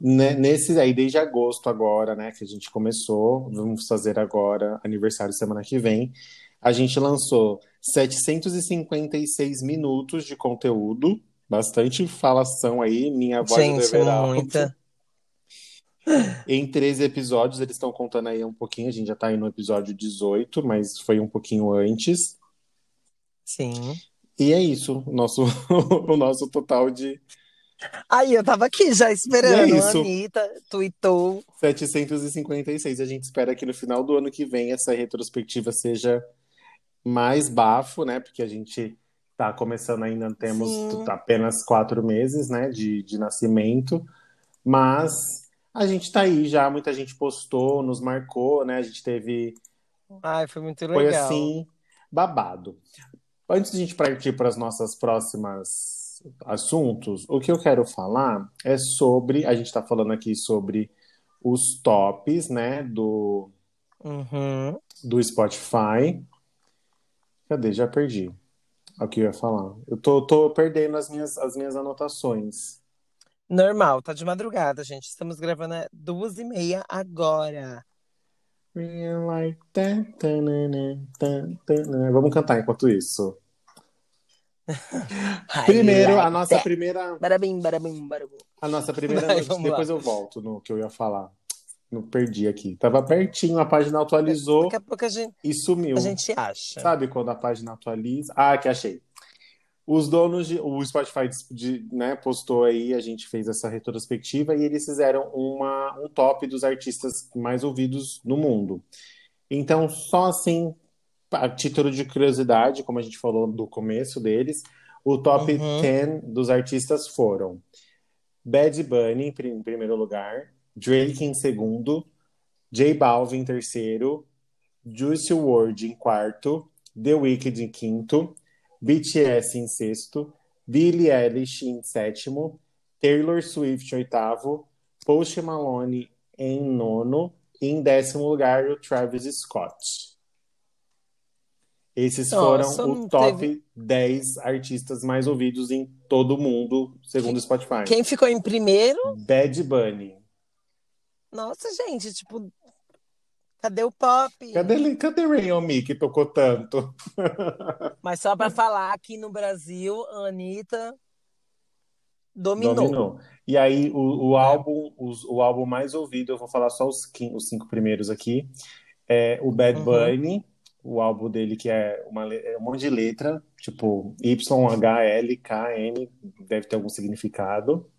Né, Nesse aí, desde agosto agora, né, que a gente começou, vamos fazer agora aniversário semana que vem. A gente lançou 756 minutos de conteúdo, bastante falação aí, minha voz Gente, alto. muita. *laughs* Em 13 episódios, eles estão contando aí um pouquinho, a gente já tá aí no episódio 18, mas foi um pouquinho antes. Sim. E é isso, o nosso, *laughs* o nosso total de Aí, eu tava aqui já esperando. É isso. A Anitta tweetou. 756. A gente espera que no final do ano que vem essa retrospectiva seja mais bafo, né? Porque a gente tá começando ainda, temos Sim. apenas quatro meses, né? De, de nascimento. Mas a gente tá aí já, muita gente postou, nos marcou, né? A gente teve. Ai, foi muito Foi legal. assim, babado. Antes de a gente partir para as nossas próximas assuntos, o que eu quero falar é sobre. A gente está falando aqui sobre os tops, né? Do, Uhum. do Spotify. Cadê? Já perdi o que eu ia falar. Eu tô, tô perdendo as minhas, as minhas anotações. Normal, tá de madrugada, gente. Estamos gravando às duas e meia agora. Vamos cantar enquanto isso. *laughs* Primeiro, a nossa primeira, Barabim, barabim, barabum. a nossa primeira Vai, vamos lá. Depois eu volto no que eu ia falar. Não perdi aqui. Tava pertinho, a página atualizou Daqui a pouco a gente, e sumiu. a gente acha. Sabe quando a página atualiza? Ah, que achei. Os donos de. O Spotify de- né, postou aí, a gente fez essa retrospectiva e eles fizeram uma, um top dos artistas mais ouvidos no mundo. Então, só assim, a título de curiosidade, como a gente falou do começo deles, O top Uhum. 10 dos artistas foram Bad Bunny em prim- em primeiro lugar, Drake em segundo, J Balvin em terceiro, Juice WRLD em quarto, The Weeknd em quinto, BTS em sexto, Billie Eilish em sétimo, Taylor Swift em oitavo, Post Malone em nono e em décimo lugar o Travis Scott. Esses Nossa, foram o top teve- 10 artistas mais ouvidos em todo o mundo, segundo o Spotify. Quem ficou em primeiro? Bad Bunny. Nossa, gente, tipo, cadê o pop? Cadê, cadê Rayon Me, que tocou tanto? *laughs* Mas só pra falar, aqui no Brasil, a Anitta dominou. Dominou. E aí, o, o álbum, os- o álbum mais ouvido, eu vou falar só os, os cinco primeiros aqui, é o Bad Uhum. O álbum dele que é, uma, é um monte de letra, tipo Y-H-L-K-N, deve ter algum significado.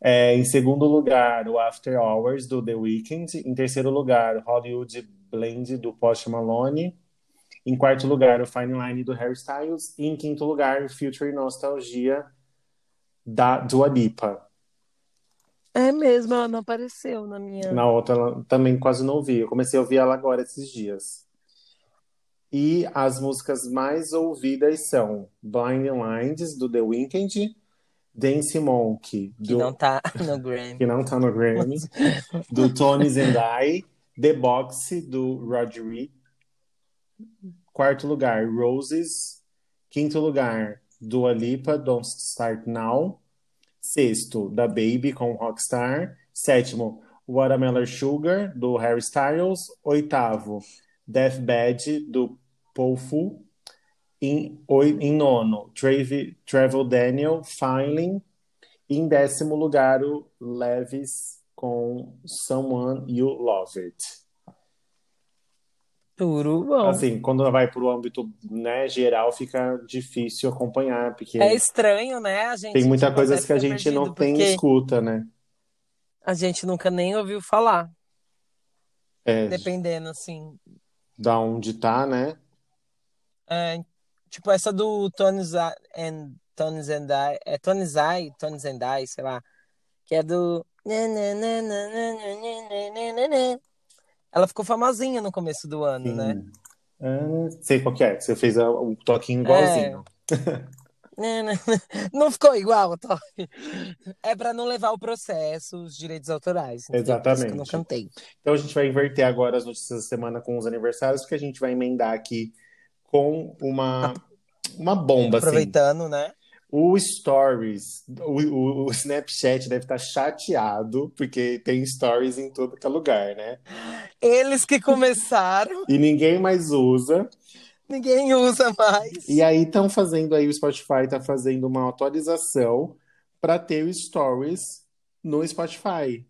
É, em segundo lugar, o After Hours, do The Weeknd. Em terceiro lugar, Hollywood Blend, do Post Malone. Em quarto lugar, o Fine Line, do Harry Styles. E em quinto lugar, Future Nostalgia, da Dua Lipa. É mesmo, ela não apareceu na minha. Na outra, ela também quase não ouvi. Eu comecei a ouvir ela agora esses dias. E as músicas mais ouvidas são Blinding Lines, do The Weeknd. Dance Monkey, Que do... não tá *laughs* no Grammy. que não tá no Grammy, do Tony Zendai, The Box, do Rodri. Quarto lugar, Roses. Quinto lugar, Dua Lipa, Don't Start Now. Sexto, Da Baby, com Rockstar. Sétimo, Watermelon Sugar, do Harry Styles. Oitavo, Death Bad, do Pofu. Em, em nono, Trav- Travel Daniel, Filing. Em décimo lugar, o Levis com Someone You Love It. Tudo bom. Assim, quando vai para o âmbito né, geral, fica difícil acompanhar, porque É estranho, né? A gente tem muita coisa que a gente não perdido, tem porque escuta, né? A gente nunca nem ouviu falar, É, dependendo, assim. Da onde tá, né? É, tipo, essa do Tony Zai and Tony Zendai, é Tony Zendai, sei lá, que é do ela ficou famosinha no começo do ano, né? Sim. Ah, sei qual que é. Você fez a- o toquinho igualzinho. *laughs* Não ficou igual, Tony. É pra não levar o processo, os direitos autorais. eu não Exatamente. cantei. Então a gente vai inverter agora as notícias da semana com os aniversários, porque a gente vai emendar aqui com uma, uma bomba, assim. Aproveitando, né? O Stories, o, o- o Snapchat deve estar chateado, porque tem Stories em todo que é lugar, né? Eles que começaram, E ninguém mais usa. Ninguém usa mais. E aí estão fazendo aí, o Spotify está fazendo uma atualização para ter o Stories no Spotify.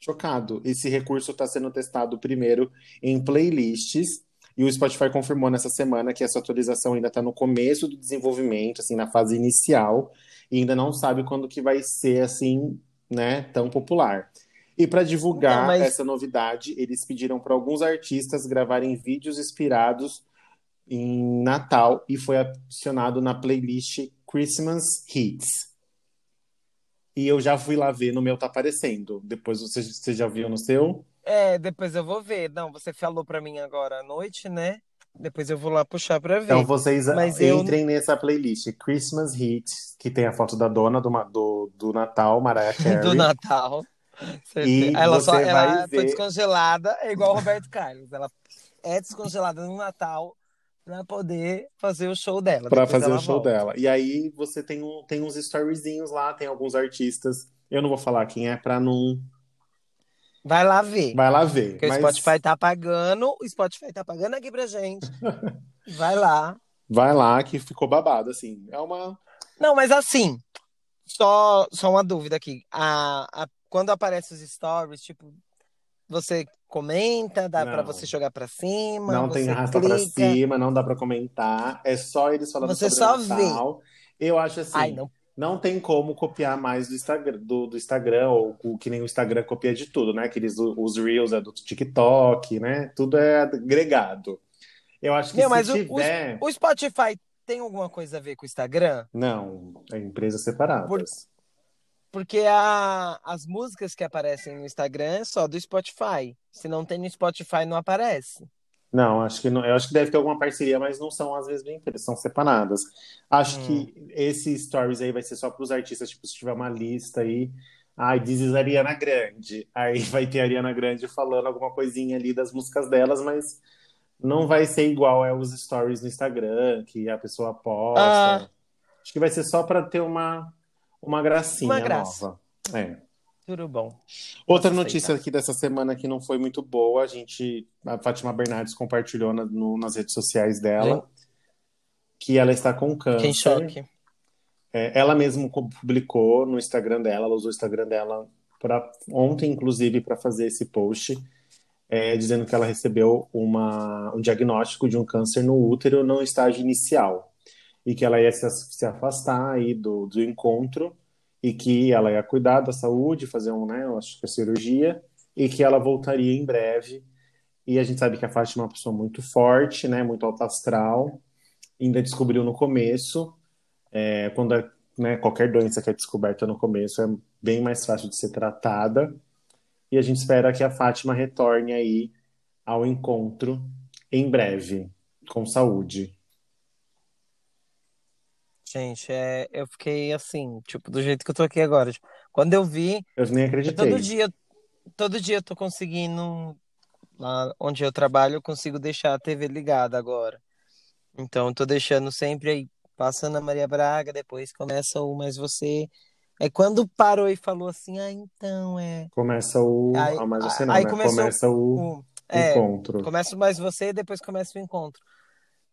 Chocado. Esse recurso está sendo testado primeiro em playlists. E o Spotify confirmou nessa semana que essa atualização ainda está no começo do desenvolvimento, assim, na fase inicial, e ainda não sabe quando que vai ser assim, né, tão popular. E para divulgar Não, mas- essa novidade, eles pediram para alguns artistas gravarem vídeos inspirados em Natal e foi adicionado na playlist Christmas Hits. E eu já fui lá ver, no meu tá aparecendo. Depois você, você já viu no seu? É, depois eu vou ver. Não, você falou pra mim agora à noite, né? Depois eu vou lá puxar pra ver. Então vocês Mas eu- entrem nessa playlist Christmas Hits, que tem a foto da dona do, do, do Natal, Mariah *laughs* Carey. Do Natal. Certeza. E ela só, ela foi ver- descongelada, é igual o Roberto Carlos. Ela é descongelada no Natal pra poder fazer o show dela. Pra Depois fazer o show volta. dela. E aí você tem, um, tem uns storyzinhos lá, tem alguns artistas. Eu não vou falar quem é pra não. Vai lá ver. Vai lá ver. Porque Mas o Spotify tá pagando, o Spotify tá pagando aqui pra gente. *laughs* Vai lá. vai lá que ficou babado, assim. É uma. Não, mas assim, só, só uma dúvida aqui. A, a- quando aparece os stories, tipo, você comenta, dá pra você jogar pra cima, Não tem arrasta pra clica. cima, não dá pra comentar. É só eles falando Você só o Natal. Eu acho assim. Ai, não. Não tem como copiar mais do Instagram, do, do Instagram, ou o que nem o Instagram copia de tudo, né? Aqueles, os Reels é do TikTok, né? Tudo é agregado. Eu acho que Meu, se mas o- tiver. O Spotify tem alguma coisa a ver com o Instagram? Não, é empresas separadas. Por- Porque a, as músicas que aparecem no Instagram é só do Spotify. Se não tem no Spotify, não aparece. Não, acho que não, eu acho que deve ter alguma parceria, mas não são as mesmas empresas, são separadas. Acho Hum. que esse stories aí vai ser só para os artistas, tipo, se tiver uma lista aí, ai, diz Ariana Grande. Aí *laughs* vai ter a Ariana Grande falando alguma coisinha ali das músicas delas, mas não vai ser igual é os stories no Instagram, que a pessoa posta. Ah. Acho que vai ser só para ter uma uma gracinha Uma graça. nova. É. Tudo bom. Outra notícia aqui dessa semana que não foi muito boa, a gente, a Fátima Bernardes compartilhou na- no- nas redes sociais dela que ela está com câncer. Em choque. É, ela mesma co- publicou no Instagram dela, ela usou o Instagram dela pra, ontem, inclusive, para fazer esse post, é, dizendo que ela recebeu uma, um diagnóstico de um câncer no útero no estágio inicial e que ela ia se, se afastar aí do, do encontro e que ela ia cuidar da saúde, fazer um, né, acho que a cirurgia e que ela voltaria em breve. E a gente sabe que a Fátima é uma pessoa muito forte, né, muito alta astral. Ainda descobriu no começo, é, quando é, né, qualquer doença que é descoberta no começo é bem mais fácil de ser tratada. E a gente espera que a Fátima retorne aí ao encontro em breve, com saúde. Gente, é, eu fiquei assim, tipo, do jeito que eu tô aqui agora. Tipo, Quando eu vi, Eu nem eu acreditei. todo dia, todo dia eu tô conseguindo, lá onde eu trabalho, eu consigo deixar a TV ligada agora. Então, eu tô deixando sempre aí, passando a Maria Braga, depois começa o Mais Você. É quando parou e falou assim, ah, então é. Começa o. Aí- ah, mas você não, aí né? Começa o o- é, encontro. Começa o mais você, depois começa o encontro.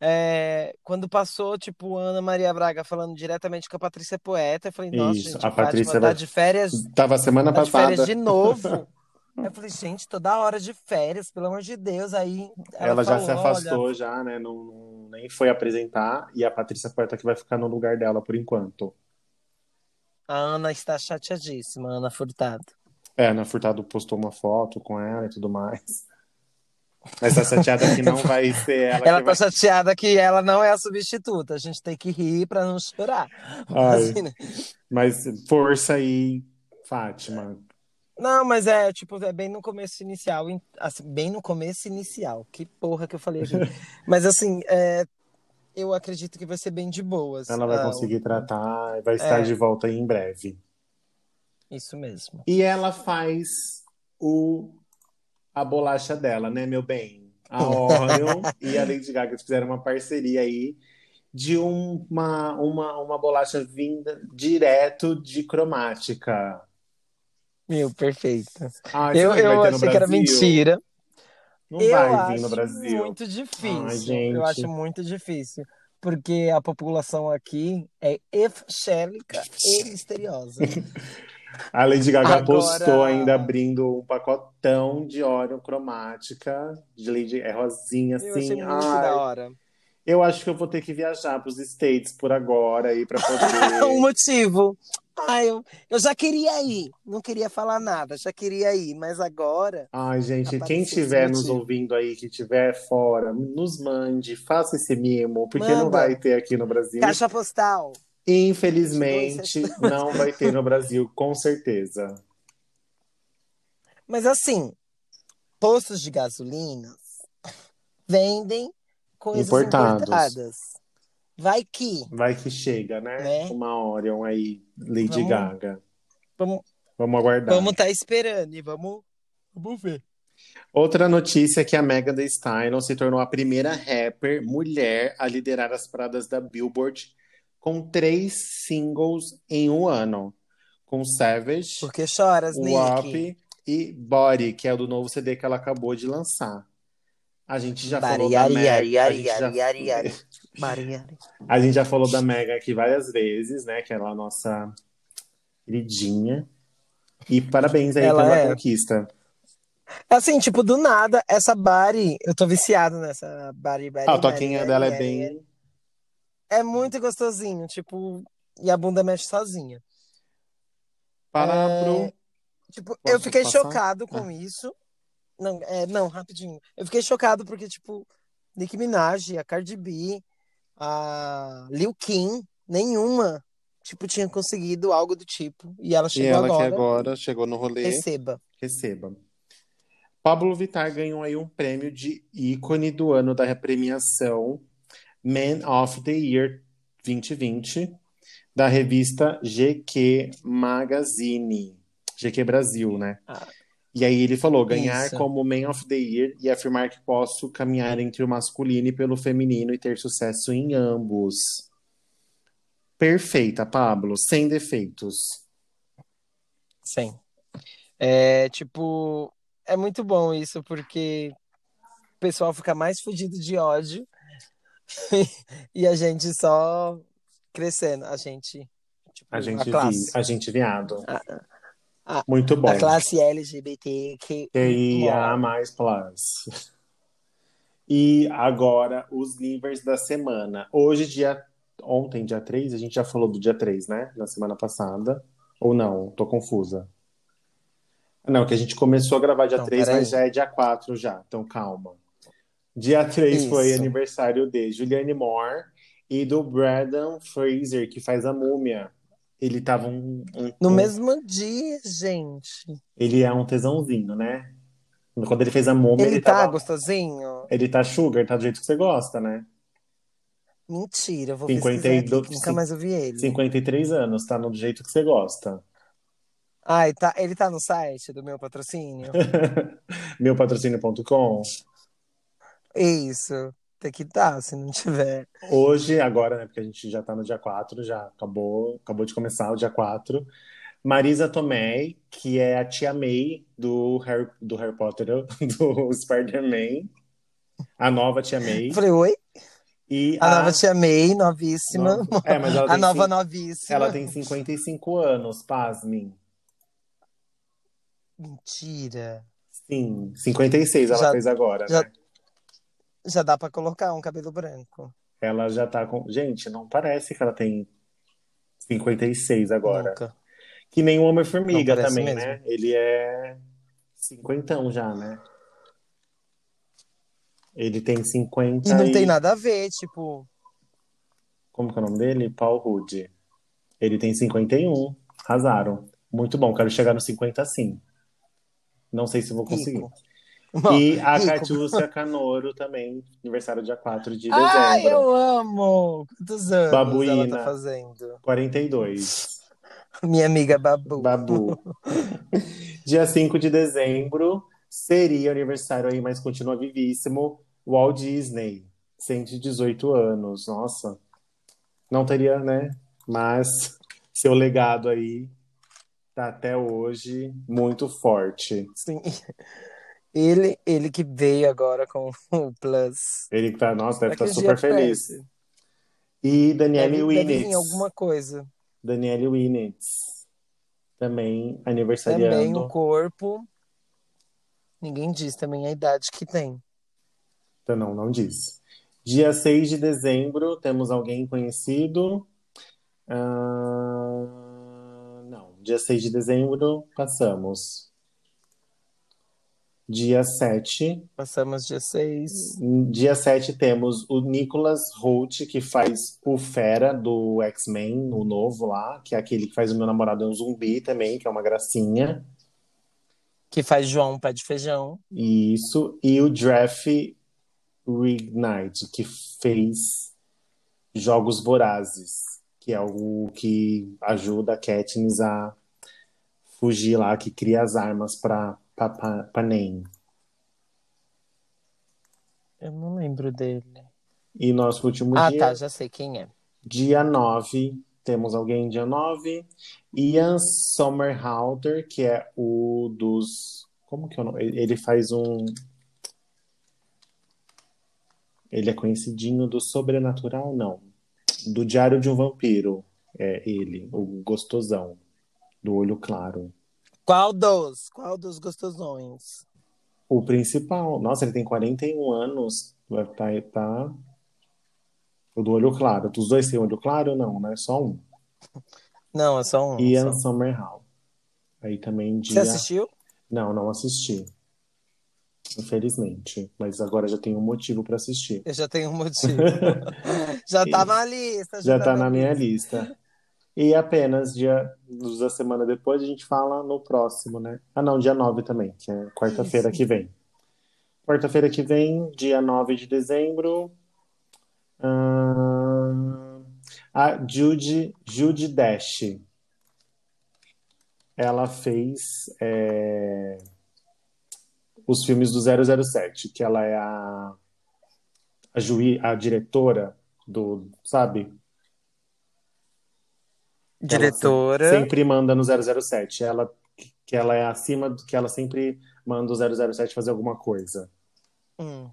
É, quando passou, tipo, Ana Maria Braga falando diretamente com a Patrícia Poeta, eu falei, nossa, Isso, gente, a a Fátima Patrícia tá vai- de férias, Tava semana tá de férias passada. de novo. *laughs* Eu falei, gente, toda hora de férias, pelo amor de Deus. Aí ela, Ela já falou, se afastou, olha, já, né? Não, nem foi apresentar. E a Patrícia Poeta que vai ficar no lugar dela por enquanto. a Ana está chateadíssima, Ana Furtado. É, Ana Furtado postou uma foto com ela e tudo mais. Mas tá chateada que não vai ser ela, Ela tá vai. chateada que ela não é a substituta. A gente tem que rir pra não chorar. Ai, Assim, né? mas força aí, Fátima. Não, mas é, tipo, é bem no começo inicial, assim, bem no começo inicial. Que porra que eu falei aqui. *laughs* Mas assim, é, eu acredito que vai ser bem de boas. Ela vai Ah, conseguir tratar e vai estar É. de volta aí em breve. Isso mesmo. E ela faz o a bolacha dela, né, meu bem? A *laughs* Oreo e a Lady Gaga fizeram uma parceria aí de um- uma, uma, uma bolacha vinda direto de cromática. Meu, perfeito. Ai, será Eu, eu achei que era Brasil? mentira. Não eu vai vir no Brasil. muito difícil. Ai, gente. Eu acho muito difícil. Porque a população aqui é evangélica e *laughs* misteriosa. *laughs* A Lady Gaga Agora- postou ainda abrindo um pacotão de Oreo cromática, de Lady, é rosinha Eu achei assim. muito Ai, da hora. eu acho que eu vou ter que viajar para os States por agora aí para *laughs* um poder. motivo. Ah, eu, eu já queria ir. Não queria falar nada, já queria ir. Mas agora. Ai, gente, quem Apareceu esse estiver nos motivo. ouvindo aí, que estiver fora, nos mande, faça esse mimo, porque não Manda. vai ter aqui no Brasil. Caixa postal. Infelizmente, não vai ter no Brasil, com certeza. Mas assim, postos de gasolina vendem coisas Importados. importadas. Vai que. Vai que chega, né? Né? Uma Orion aí, Lady Vamos- Gaga. Vamos Vamos aguardar. vamos estar esperando e vamos, vamos ver. Outra notícia é que a Megan Thee Stallion se tornou a primeira rapper mulher a liderar as paradas da Billboard com três singles em um ano. Com Savage, Por que choras, Nick? WAP e Body, que é o do novo CD que ela acabou de lançar. A gente já falou da Bari, Megan. yari, a gente já-. Bari. A gente já falou da Megan aqui várias vezes, né? Que ela é a nossa queridinha. E parabéns aí Ela pela é. conquista. Assim, tipo, do nada, essa Bari, eu tô viciado nessa Bari, Bari, Ah, o Bari, toquinho Bari, dela é Bari, bem. É muito gostosinho, tipo, e a bunda mexe sozinha. Para É, pro. Tipo, Posso eu fiquei passar? chocado com Ah. isso. Não, é, não, rapidinho. Eu fiquei chocado porque, tipo, Nicki Minaj, a Cardi B, a Liu Kim, nenhuma, tipo, tinha conseguido algo do tipo. E ela E chegou ela agora. que agora chegou no rolê, Receba. receba. Pablo Vittar ganhou aí um prêmio de ícone do ano da premiação Man of the Year 2020 da revista GQ Magazine, GQ Brasil, né? Ah. E aí ele falou, ganhar Isso. como Man of the Year e afirmar que posso caminhar entre o masculino e pelo feminino e ter sucesso em ambos. Perfeita, Pablo, sem defeitos. Sim. É, tipo, é muito bom isso, porque o pessoal fica mais fudido de ódio *laughs* e a gente só crescendo. A gente, tipo, A gente, vi, classe. a gente viado. a- Muito bom. A classe LGBT que QIA mais plus. E agora, os níveis da semana. Hoje, dia. Ontem, dia 3, a gente já falou do dia 3, né? Na semana passada. Ou não? Tô confusa. Não, que a gente começou a gravar dia Não, 3, peraí. mas já é dia 4 já. Então calma. Dia 3 foi Isso. aniversário de Julianne Moore e do Brandon Fraser, que faz a múmia. Ele tava um, um- No um- mesmo dia, gente. Ele é um tesãozinho, né? Quando ele fez a múmia, Ele, ele, tá tava. gostosinho? Ele tá sugar, tá do jeito que você gosta, né? Mentira, eu vou 52, pesquisar aqui, nunca mais ouvi ele. 53 anos, tá no jeito que você gosta. Ai, tá, ele tá no site do meu patrocínio? *laughs* Meupatrocínio.com. Isso, tem que estar, se não tiver. Hoje, agora, né? Porque a gente já tá no dia 4, já acabou, acabou de começar o dia 4. Marisa Tomei, que é a tia May do Harry, do Harry Potter, *laughs* do Spider-Man. A nova tia May. Falei, oi? E A nova tia May, novíssima. Nova- É, mas ela *laughs* A nova novíssima. Ela tem 55 anos, pasmem. Mentira. Sim, 56 ela Já- fez agora, já- né? Já dá pra colocar um cabelo branco. Ela já tá com. Gente, não parece que ela tem 56 agora. Nunca. Que nem o Homem-Formiga também, mesmo. né? Ele é cinquentão já, né? Ele tem 50 E não tem nada a ver, tipo. Como que é o nome dele? Paul Rudd. Ele tem 51. Arrasaram. Muito bom, quero chegar no 50 sim. Não sei se vou conseguir. Rico. E a. *laughs* Catiúcia Canoro também, aniversário dia 4 de Ai, dezembro. eu amo! Quantos anos Babuína. ela tá fazendo? 42. Minha amiga Babu. Babu. *laughs* Dia 5 de dezembro seria o aniversário aí, mas continua vivíssimo. Walt Disney, 118 anos. Nossa, não teria, né? Mas seu legado aí tá até hoje muito forte. Sim. Ele, ele que veio agora com *laughs* o Plus. Ele que tá, nossa, deve estar a super feliz. aparece. E Danielle Deve, deve vir Winnitz. alguma coisa. Danielle Winnitz. Também Também aniversariando. o corpo. Ninguém diz também a idade que tem. Então, não, não diz. Dia 6 de dezembro, temos alguém conhecido? Ah, não. Dia 6 de dezembro, passamos. Dia 7. Passamos dia 6. Dia 7 temos o Nicholas Hoult, que faz o Fera do X-Men, o novo lá, que é aquele que faz o meu namorado é um zumbi também, que é uma gracinha. Que faz João Pé de Feijão. Isso. E o Draft Reignite, que fez Jogos Vorazes, que é o que ajuda a Katniss a fugir lá, que cria as armas para Panem. Eu não lembro dele. E nosso último Ah, dia, tá, já sei quem é. dia 9, temos alguém dia 9, Ian Somerhalder, que é o dos... Como que é o nome? Ele faz um... Ele é conhecidinho do Sobrenatural, não. Do Diário de um Vampiro. É ele, o gostosão, do olho claro. Qual dos? Qual dos gostosões? O principal. Nossa, ele tem 41 anos. Vai tá, tá... O do olho claro. Os dois têm olho claro? Não, né? Só um. Não, é só um. Ian só. Somerhalder. Aí também Você dia... assistiu? Não, não assisti. Infelizmente. Mas agora já tenho um motivo para assistir. Eu já tenho um motivo. *laughs* já tá na lista. Já, já tá, tá na minha lista. lista. E apenas dia da semana depois a gente fala no próximo, né? Ah, não, dia 9 também, que é quarta-feira que vem. Quarta-feira que vem, dia 9 de dezembro. Uh, a Judy, Judy Dash. Ela fez é, os filmes do 007, que ela é a, a, juí, a diretora do, sabe? Diretora. Sempre manda no 007. Ela, que ela é acima do que ela sempre manda o 007 fazer alguma coisa. Hum.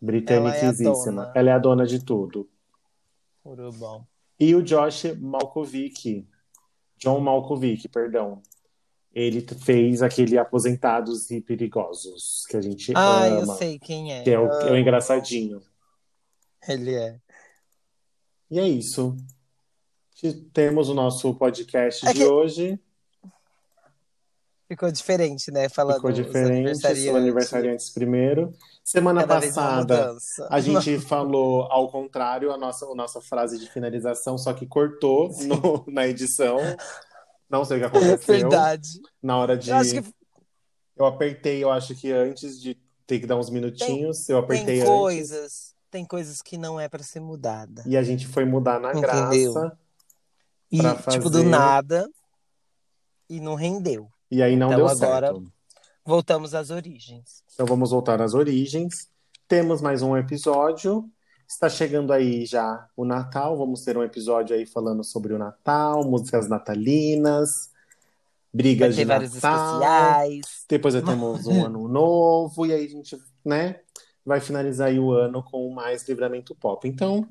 Britânicíssima. Ela, é ela é a dona de tudo. bom. E o Josh Malkovich, John Malkovich, perdão. Ele fez aquele Aposentados e Perigosos, que a gente ah, ama. Ah, eu sei quem é. Que é o, é o engraçadinho. Ele é. E é isso. Temos o nosso podcast é de que... hoje. Ficou diferente, né? Falando Ficou diferente, os aniversariantes primeiro. Semana Cada passada, a gente *laughs* falou ao contrário a nossa, a nossa frase de finalização, só que cortou no, na edição. Não sei o que *laughs* aconteceu. Verdade. Na hora de. Eu, que... eu apertei, eu acho que antes de ter que dar uns minutinhos, tem, eu apertei tem coisas, antes. Tem coisas que não é para ser mudada. E a gente foi mudar na Entendeu? graça. E, fazer... tipo, do nada. E não rendeu. E aí não então, deu agora, certo. Voltamos às origens. Então vamos voltar às origens. Temos mais um episódio. Está chegando aí já o Natal. Vamos ter um episódio aí falando sobre o Natal, músicas natalinas, brigas de Natal. especiais. Depois temos um *laughs* ano novo e aí a gente, né, vai finalizar aí o ano com mais livramento pop. Então,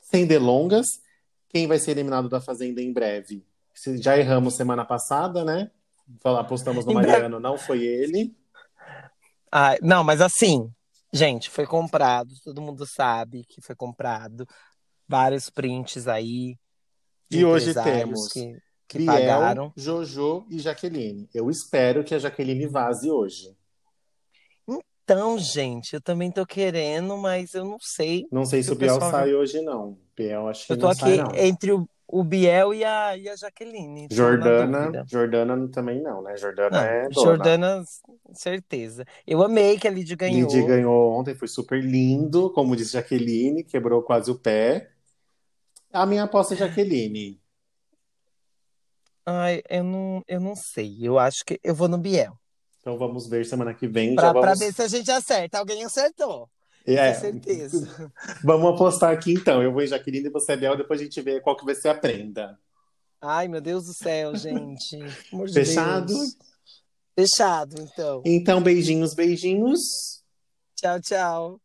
sem delongas, quem vai ser eliminado da Fazenda em breve? Já erramos semana passada, né? Apostamos no Mariano, não foi ele. Ah, não, mas assim, gente, foi comprado, todo mundo sabe que foi comprado. Vários prints aí. E hoje temos que, que Biel, pagaram. Jojo e Jaqueline. Eu espero que a Jaqueline vaze hoje. Então, gente, eu também tô querendo, mas eu não sei. Não sei se o Biel pessoal... sai hoje, não. Biel, acho que eu tô não aqui sai, não. entre o o Biel e a, e a Jaqueline. Jordana, Jordana também não, né? Jordana não, é dona. Jordana, certeza. Eu amei que a Lid ganhou. Lid ganhou ontem, foi super lindo, como disse Jaqueline, quebrou quase o pé. A minha aposta é Jaqueline. Ai, eu não, eu não sei. Eu acho que eu vou no Biel. Então vamos ver semana que vem. Pra, vamos... pra ver se a gente acerta. Alguém acertou. É, Com certeza. *laughs* Vamos apostar aqui então. Eu vou em Jaqueline e você é Bel, depois a gente vê qual que vai ser a prenda. Ai, meu Deus do céu, gente. Fechado? Deus. Fechado, então. Então, beijinhos, beijinhos. Tchau, tchau.